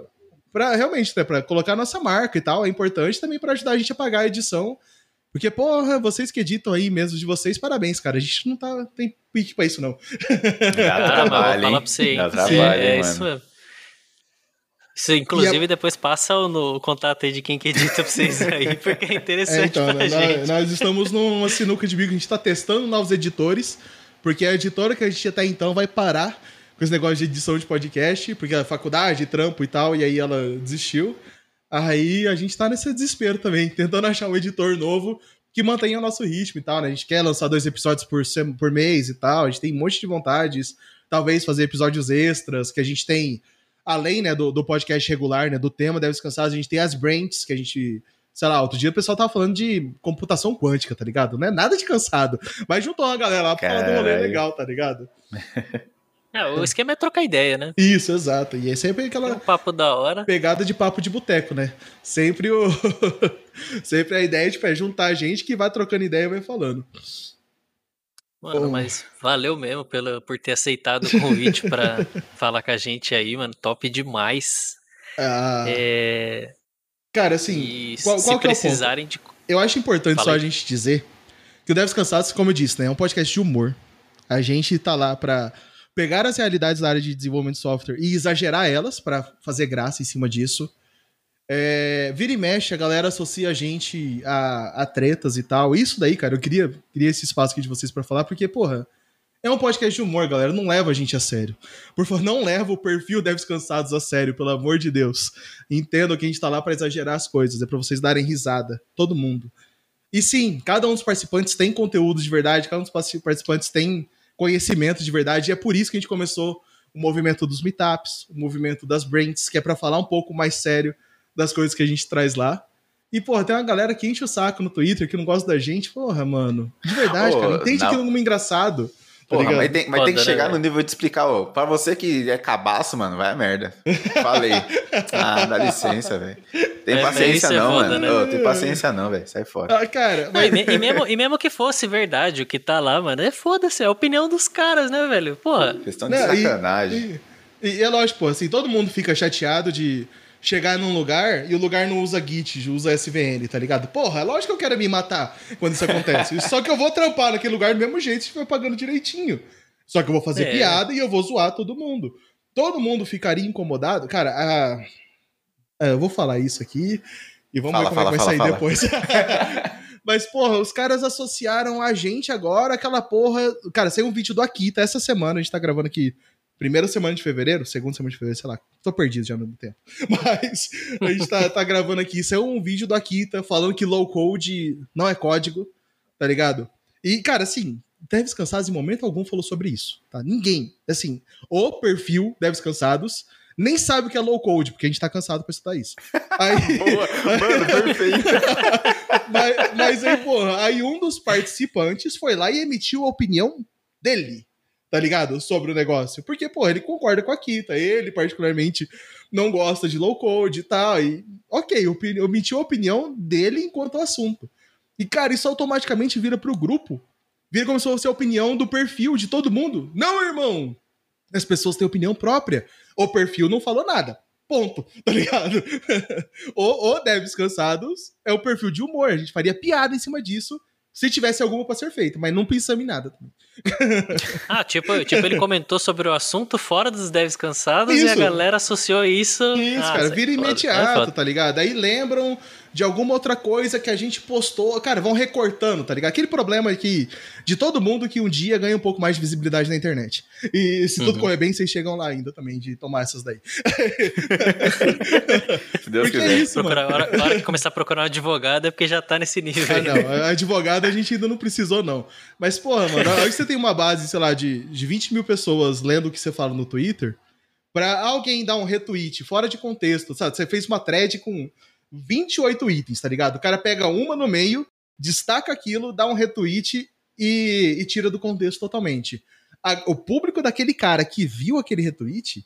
pra realmente, né, pra colocar nossa marca e tal. É importante também para ajudar a gente a pagar a edição. Porque, porra, vocês que editam aí mesmo de vocês, parabéns, cara. A gente não tá, tem pique pra isso, não. Dá trabalho, hein? Dá trabalho, é, é isso mesmo. Isso, inclusive, a... depois passa no contato aí de quem que edita pra vocês aí, porque é interessante é, então, pra nós, gente. Nós estamos numa sinuca de bico, a gente tá testando novos editores, porque a editora que a gente até então vai parar com esse negócio de edição de podcast, porque a faculdade, trampo e tal, e aí ela desistiu. Aí a gente tá nesse desespero também, tentando achar um editor novo que mantenha o nosso ritmo e tal, né? A gente quer lançar dois episódios por, por mês e tal, a gente tem um monte de vontades, talvez fazer episódios extras, que a gente tem além né, do, do podcast regular, né, do tema Deve Descansar, a gente tem as brands que a gente sei lá, outro dia o pessoal tava falando de computação quântica, tá ligado? Não é nada de cansado. Mas juntou uma galera lá pra falar de um rolê legal, tá ligado? É, o esquema é trocar ideia, né? Isso, exato. E é sempre aquela. Um papo da hora. Pegada de papo de boteco, né? Sempre o. sempre a ideia tipo, é juntar a gente que vai trocando ideia e vai falando. Mano, oh. mas valeu mesmo pela, por ter aceitado o convite para falar com a gente aí, mano. Top demais. Ah. É... Cara, assim, e qual, qual se precisarem é de. Eu acho importante Fala só aí. a gente dizer que o Deves Cansados, como eu disse, né, é um podcast de humor. A gente tá lá pra pegar as realidades da área de desenvolvimento de software e exagerar elas para fazer graça em cima disso. É, vira e mexe, a galera associa a gente a, a, tretas e tal. Isso daí, cara, eu queria, queria esse espaço aqui de vocês para falar, porque, porra, é um podcast de humor, galera. Não leva a gente a sério. Por favor, não leva o perfil Devs Cansados a sério, pelo amor de Deus. Entendo que a gente tá lá para exagerar as coisas, é para vocês darem risada. Todo mundo. E sim, cada um dos participantes tem conteúdo de verdade, cada um dos participantes tem conhecimento de verdade, e é por isso que a gente começou o movimento dos meetups, o movimento das brands, que é para falar um pouco mais sério das coisas que a gente traz lá. E, porra, tem uma galera que enche o saco no Twitter que não gosta da gente. Porra, mano. De verdade, cara. Entende não. aquilo como engraçado. Porra, mas tem, mas Foda, tem que chegar né, no nível de explicar, ó. Pra você que é cabaço, mano, vai a merda. Falei. ah, dá licença, velho. Tem é, paciência não, foda, mano. Né? Oh, tem paciência não, velho. Sai fora. Ah, cara. Mas... e, mesmo, e mesmo que fosse verdade o que tá lá, mano, é foda-se, é a opinião dos caras, né, velho? Porra. Questão de não, sacanagem. E, e, e é lógico, pô, assim, todo mundo fica chateado de chegar num lugar e o lugar não usa Git, usa SVN, tá ligado? Porra, é lógico que eu quero me matar quando isso acontece. Só que eu vou trampar naquele lugar do mesmo jeito se estiver pagando direitinho. Só que eu vou fazer é. piada e eu vou zoar todo mundo. Todo mundo ficaria incomodado. Cara, a... É, eu vou falar isso aqui e vamos fala, ver como fala, é que vai fala, sair depois. Mas, porra, os caras associaram a gente agora aquela porra. Cara, saiu um vídeo do Akita essa semana, a gente tá gravando aqui primeira semana de fevereiro, segunda semana de fevereiro, sei lá, tô perdido já no mesmo tempo. Mas a gente tá, tá gravando aqui, isso é um vídeo do Akita falando que low code não é código, tá ligado? E, cara, assim, Devs Cansados em momento algum falou sobre isso, tá? Ninguém. Assim, o perfil Devs Cansados nem sabe o que é low code, porque a gente tá cansado pra estudar isso. Aí, Boa, mano, perfeito. mas, mas aí, porra, aí um dos participantes foi lá e emitiu a opinião dele tá ligado? Sobre o negócio. Porque, pô, ele concorda com a Kita. Ele, particularmente, não gosta de low code e tal. E, ok, omitiu a opinião dele enquanto assunto. E, cara, isso automaticamente vira pro grupo. Vira como se fosse a opinião do perfil de todo mundo. Não, irmão! As pessoas têm opinião própria. O perfil não falou nada. Ponto, tá ligado? o, o Devs Cansados é o perfil de humor. A gente faria piada em cima disso se tivesse alguma para ser feita, mas não pensamos em nada também. ah, tipo, tipo, ele comentou sobre o assunto fora dos devs cansados isso. e a galera associou isso. Isso, ah, cara, vira imediato, tá ligado? Aí lembram de alguma outra coisa que a gente postou. Cara, vão recortando, tá ligado? Aquele problema que de todo mundo que um dia ganha um pouco mais de visibilidade na internet. E se tudo uhum. correr bem, vocês chegam lá ainda também de tomar essas daí. se Deus porque é quiser. É isso, Procura, mano. Hora, hora que começar a procurar um advogado é porque já tá nesse nível. Ah, não. Advogado a gente ainda não precisou, não. Mas, porra, mano, aí você tem uma base, sei lá, de, de 20 mil pessoas lendo o que você fala no Twitter. Pra alguém dar um retweet fora de contexto, sabe? Você fez uma thread com 28 itens, tá ligado? O cara pega uma no meio, destaca aquilo, dá um retweet e, e tira do contexto totalmente. A, o público daquele cara que viu aquele retweet,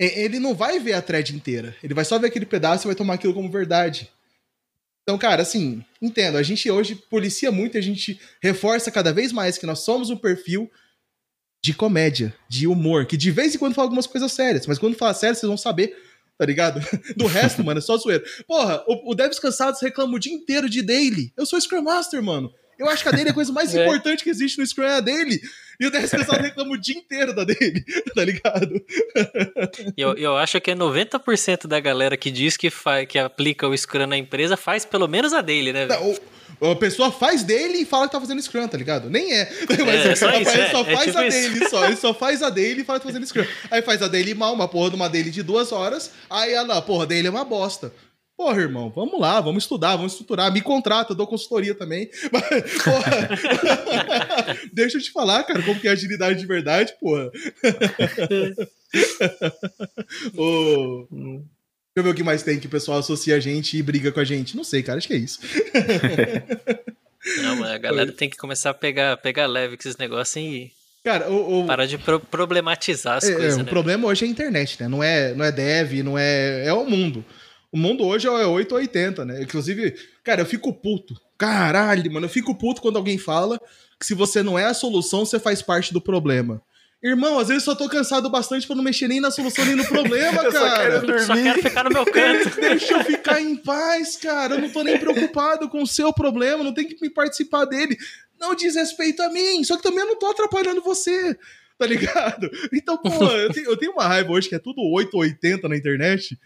ele não vai ver a thread inteira. Ele vai só ver aquele pedaço e vai tomar aquilo como verdade. Então, cara, assim, entendo, a gente hoje policia muito, a gente reforça cada vez mais que nós somos um perfil de comédia, de humor, que de vez em quando fala algumas coisas sérias, mas quando fala sério, vocês vão saber, tá ligado? Do resto, mano, é só zoeira. Porra, o, o Devs Cansados reclama o dia inteiro de daily. Eu sou Scrum Master, mano. Eu acho que a dele é a coisa mais é. importante que existe no Scrum é a dele. E o Devs Cansados reclama o dia inteiro da dele, tá ligado? Eu, eu acho que é 90% da galera que diz que, que aplica o Scrum na empresa faz pelo menos a dele, né? Não, a pessoa faz dele e fala que tá fazendo Scrum, tá ligado? Nem é. Mas é, só isso, ele é, só é faz tipo a isso. dele, só. Ele só faz a dele e fala que tá fazendo Scrum. Aí faz a dele mal, uma porra de uma dele de duas horas. Aí ela, porra, dele é uma bosta. Porra, irmão, vamos lá, vamos estudar, vamos estruturar. Me contrata, eu dou consultoria também. Mas, porra, deixa eu te falar, cara, como que é agilidade de verdade, porra. Ô, Deixa eu ver o que mais tem que o pessoal associa a gente e briga com a gente. Não sei, cara, acho que é isso. Não, mas a galera tem que começar a pegar, pegar leve com esses negócios e Cara, o, o... parar de pro problematizar as é, coisas. É, o né? problema hoje é a internet, né? Não é, não é dev, não é. É o mundo. O mundo hoje é 8 ou 80, né? Inclusive, cara, eu fico puto. Caralho, mano, eu fico puto quando alguém fala que se você não é a solução, você faz parte do problema. Irmão, às vezes eu só tô cansado bastante pra não mexer nem na solução nem no problema, Eu só cara. quero dormir. Só quero ficar no meu canto. Deixa eu ficar em paz, cara. Eu não tô nem preocupado com o seu problema, não tem que me participar dele. Não diz respeito a mim, só que também eu não tô atrapalhando você, tá ligado? Então, pô, eu tenho, eu tenho uma raiva hoje que é tudo 8 ou 80 na internet,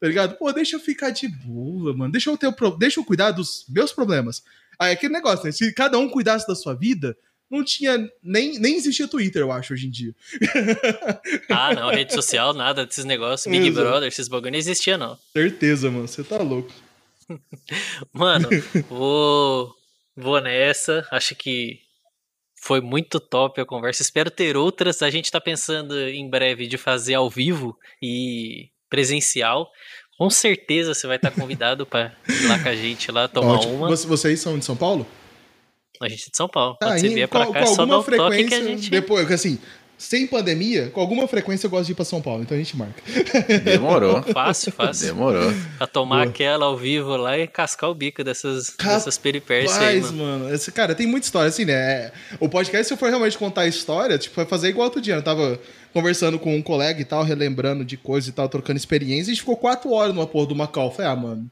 tá ligado? Pô, deixa eu ficar de boa, mano. Deixa eu, ter, o deixa eu cuidar dos meus problemas. Aí, aquele negócio, né? Se cada um cuidasse da sua vida, não tinha nem, nem existia Twitter, eu acho, hoje em dia. Ah, não, rede social, nada desses negócios. Big Exato. Brother, esses bagulho não existia, não. Certeza, mano. Você tá louco. Mano, vou, vou nessa. Acho que foi muito top a conversa. Espero ter outras. A gente tá pensando em breve de fazer ao vivo e presencial. Com certeza você vai estar convidado para ir lá com a gente lá tomar Ótimo. uma. Você- Vocês são de São Paulo? A gente é de São Paulo. Tá, Quando você vier pra com, cá, com é só alguma um toque frequência, que a gente. depois, porque, assim, sem pandemia, com alguma frequência eu gosto de ir pra São Paulo, então a gente marca. Demorou. Fácil, fácil. Demorou. Pra tomar Boa. aquela ao vivo lá e cascar o bico dessas, Rapaz, dessas peripécias aí, Mas, mano. mano, esse, cara, tem muita história, assim, né? É, O podcast, se eu for realmente contar a história, tipo, vai fazer igual outro dia. Eu tava conversando com um colega e tal, relembrando de coisa e tal, trocando experiência, e a gente ficou quatro horas numa porra do Macau. Falei, ah, mano.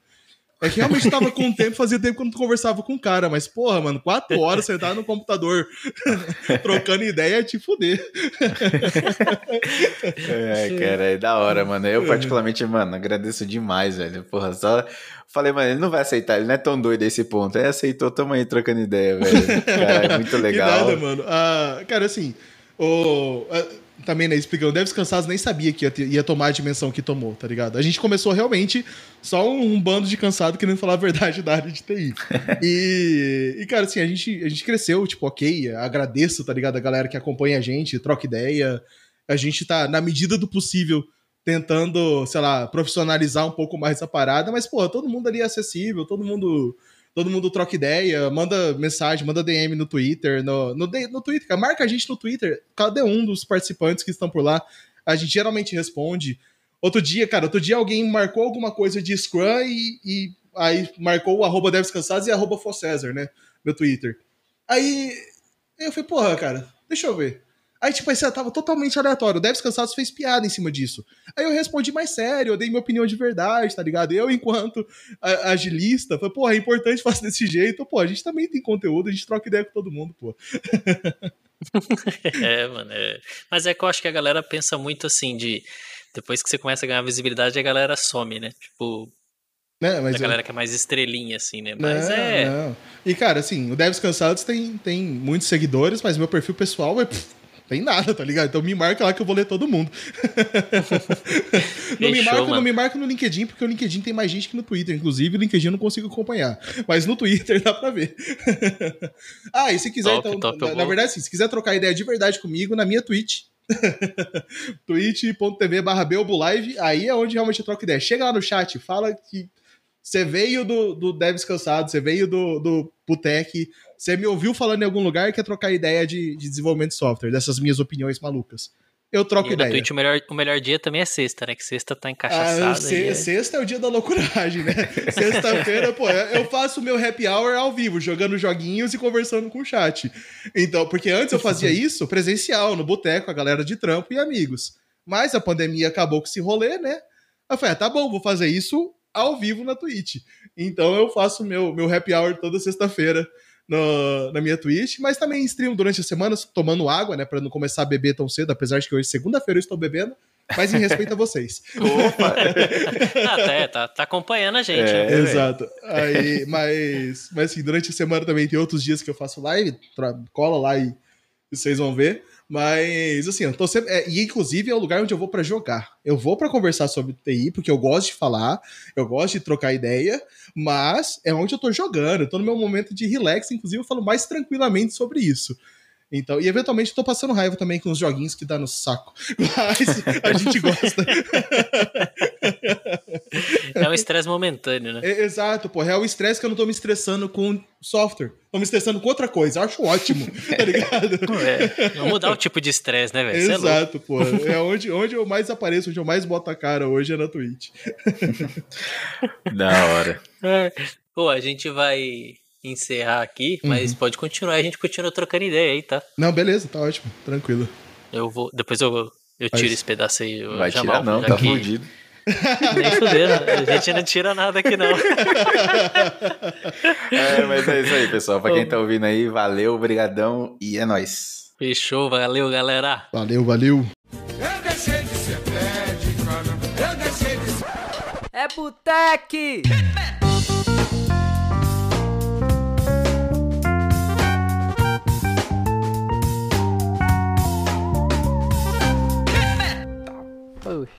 É que realmente tava com tempo, fazia tempo que eu não conversava com o cara, mas, porra, mano, quatro horas sentado no computador, trocando ideia é te fuder. É, cara, é da hora, mano. Eu, particularmente, mano, agradeço demais, velho. Porra, só. Falei, mano, ele não vai aceitar, ele não é tão doido esse ponto. Aí aceitou, tamo aí trocando ideia, velho. Cara, é muito legal. Que nada, mano. Ah, cara, assim, o, ah, também, né, explicando, Devs Cansados nem sabia que ia, ter- ia tomar a dimensão que tomou, tá ligado? A gente começou realmente só um, um bando de cansado querendo falar a verdade da área de TI. e, e, cara, assim, a gente, a gente cresceu, tipo, ok, agradeço, tá ligado? A galera que acompanha a gente, troca ideia. A gente tá, na medida do possível, tentando, sei lá, profissionalizar um pouco mais a parada, mas, pô, todo mundo ali é acessível, todo mundo todo mundo troca ideia, manda mensagem, manda DM no Twitter, no, no, no Twitter, marca a gente no Twitter, cada um dos participantes que estão por lá, a gente geralmente responde. Outro dia, cara, outro dia alguém marcou alguma coisa de Scrum e, e aí marcou o arroba Cansados e arroba Focésar, né, meu Twitter. Aí eu falei, porra, cara, deixa eu ver. Aí, tipo, esse tava totalmente aleatório. O Devs Cansados fez piada em cima disso. Aí eu respondi mais sério, eu dei minha opinião de verdade, tá ligado? Eu, enquanto agilista, falei, porra, é importante fazer desse jeito. Pô, a gente também tem conteúdo, a gente troca ideia com todo mundo, pô. É, mano. é. Mas é que eu acho que a galera pensa muito assim de. Depois que você começa a ganhar visibilidade, a galera some, né? Tipo, Né? Mas a eu- galera que é mais estrelinha, assim, né? Mas não, é. não. E, cara, assim, o Devs Cansados tem, tem muitos seguidores, mas meu perfil pessoal é. pff, tem nada, tá ligado? Então me marca lá que eu vou ler todo mundo. não, me marca, não me marca no LinkedIn, porque o LinkedIn tem mais gente que no Twitter. Inclusive, o LinkedIn eu não consigo acompanhar. Mas no Twitter dá pra ver. ah, e se quiser, Top, então. top, na, na verdade, assim, se quiser trocar ideia de verdade comigo, na minha Twitch. twitch.tv barra aí é onde realmente eu troco ideia. Chega lá no chat, fala que você veio do, do Devs Cansado, você veio do, do Putec, você me ouviu falando em algum lugar e quer trocar ideia de, de desenvolvimento de software, dessas minhas opiniões malucas. eu troco e ideia. Na Twitch, o melhor, o melhor dia também é sexta, né? Que sexta tá encaixaçada. Ah, se, é... Sexta é o dia da loucuragem, né? Sexta-feira, pô, eu faço o meu happy hour ao vivo, jogando joguinhos e conversando com o chat. Então, porque antes eu fazia isso presencial, no boteco, a galera de trampo e amigos. Mas a pandemia acabou com esse rolê, né? Eu falei, ah, tá bom, vou fazer isso ao vivo na Twitch. Então eu faço meu, meu happy hour toda sexta-feira no, na minha Twitch, mas também stream durante a semana, tomando água, né? Pra não começar a beber tão cedo, apesar de que hoje, segunda-feira, eu estou bebendo. Mas em respeito a vocês. Opa! ah, tá, tá, acompanhando a gente. É, né? Exato. Aí, mas, mas assim, durante a semana também tem outros dias que eu faço live, cola lá e vocês vão ver. Mas, assim, eu tô sempre. É, e inclusive é o lugar onde eu vou para jogar. Eu vou para conversar sobre TI, porque eu gosto de falar, eu gosto de trocar ideia, mas é onde eu tô jogando. Eu tô no meu momento de relax, inclusive eu falo mais tranquilamente sobre isso. Então, e eventualmente tô passando raiva também com os joguinhos que dá no saco. Mas a gente gosta. É um estresse momentâneo, né? É, exato, pô. É o estresse que eu não tô me estressando com software. Tô me estressando com outra coisa. Acho ótimo, tá ligado? É, vamos mudar o tipo de estresse, né, velho? É exato, é pô. É onde, onde eu mais apareço, onde eu mais boto a cara hoje é na Twitch. da hora. É. Pô, a gente vai encerrar aqui, mas uhum. pode continuar, a gente continua trocando ideia aí, tá? Não, beleza, tá ótimo, tranquilo. Eu vou, depois eu, eu tiro mas... esse pedaço aí. Vai tirar não, tá que... fudido. Nem fudendo, a gente não tira nada aqui não. é, mas é isso aí, pessoal. Pra quem tá ouvindo aí, valeu, obrigadão e é nóis. Fechou, valeu, galera. Valeu, valeu. Eu deixei de ser eu deixei de ser... É Botec! Oh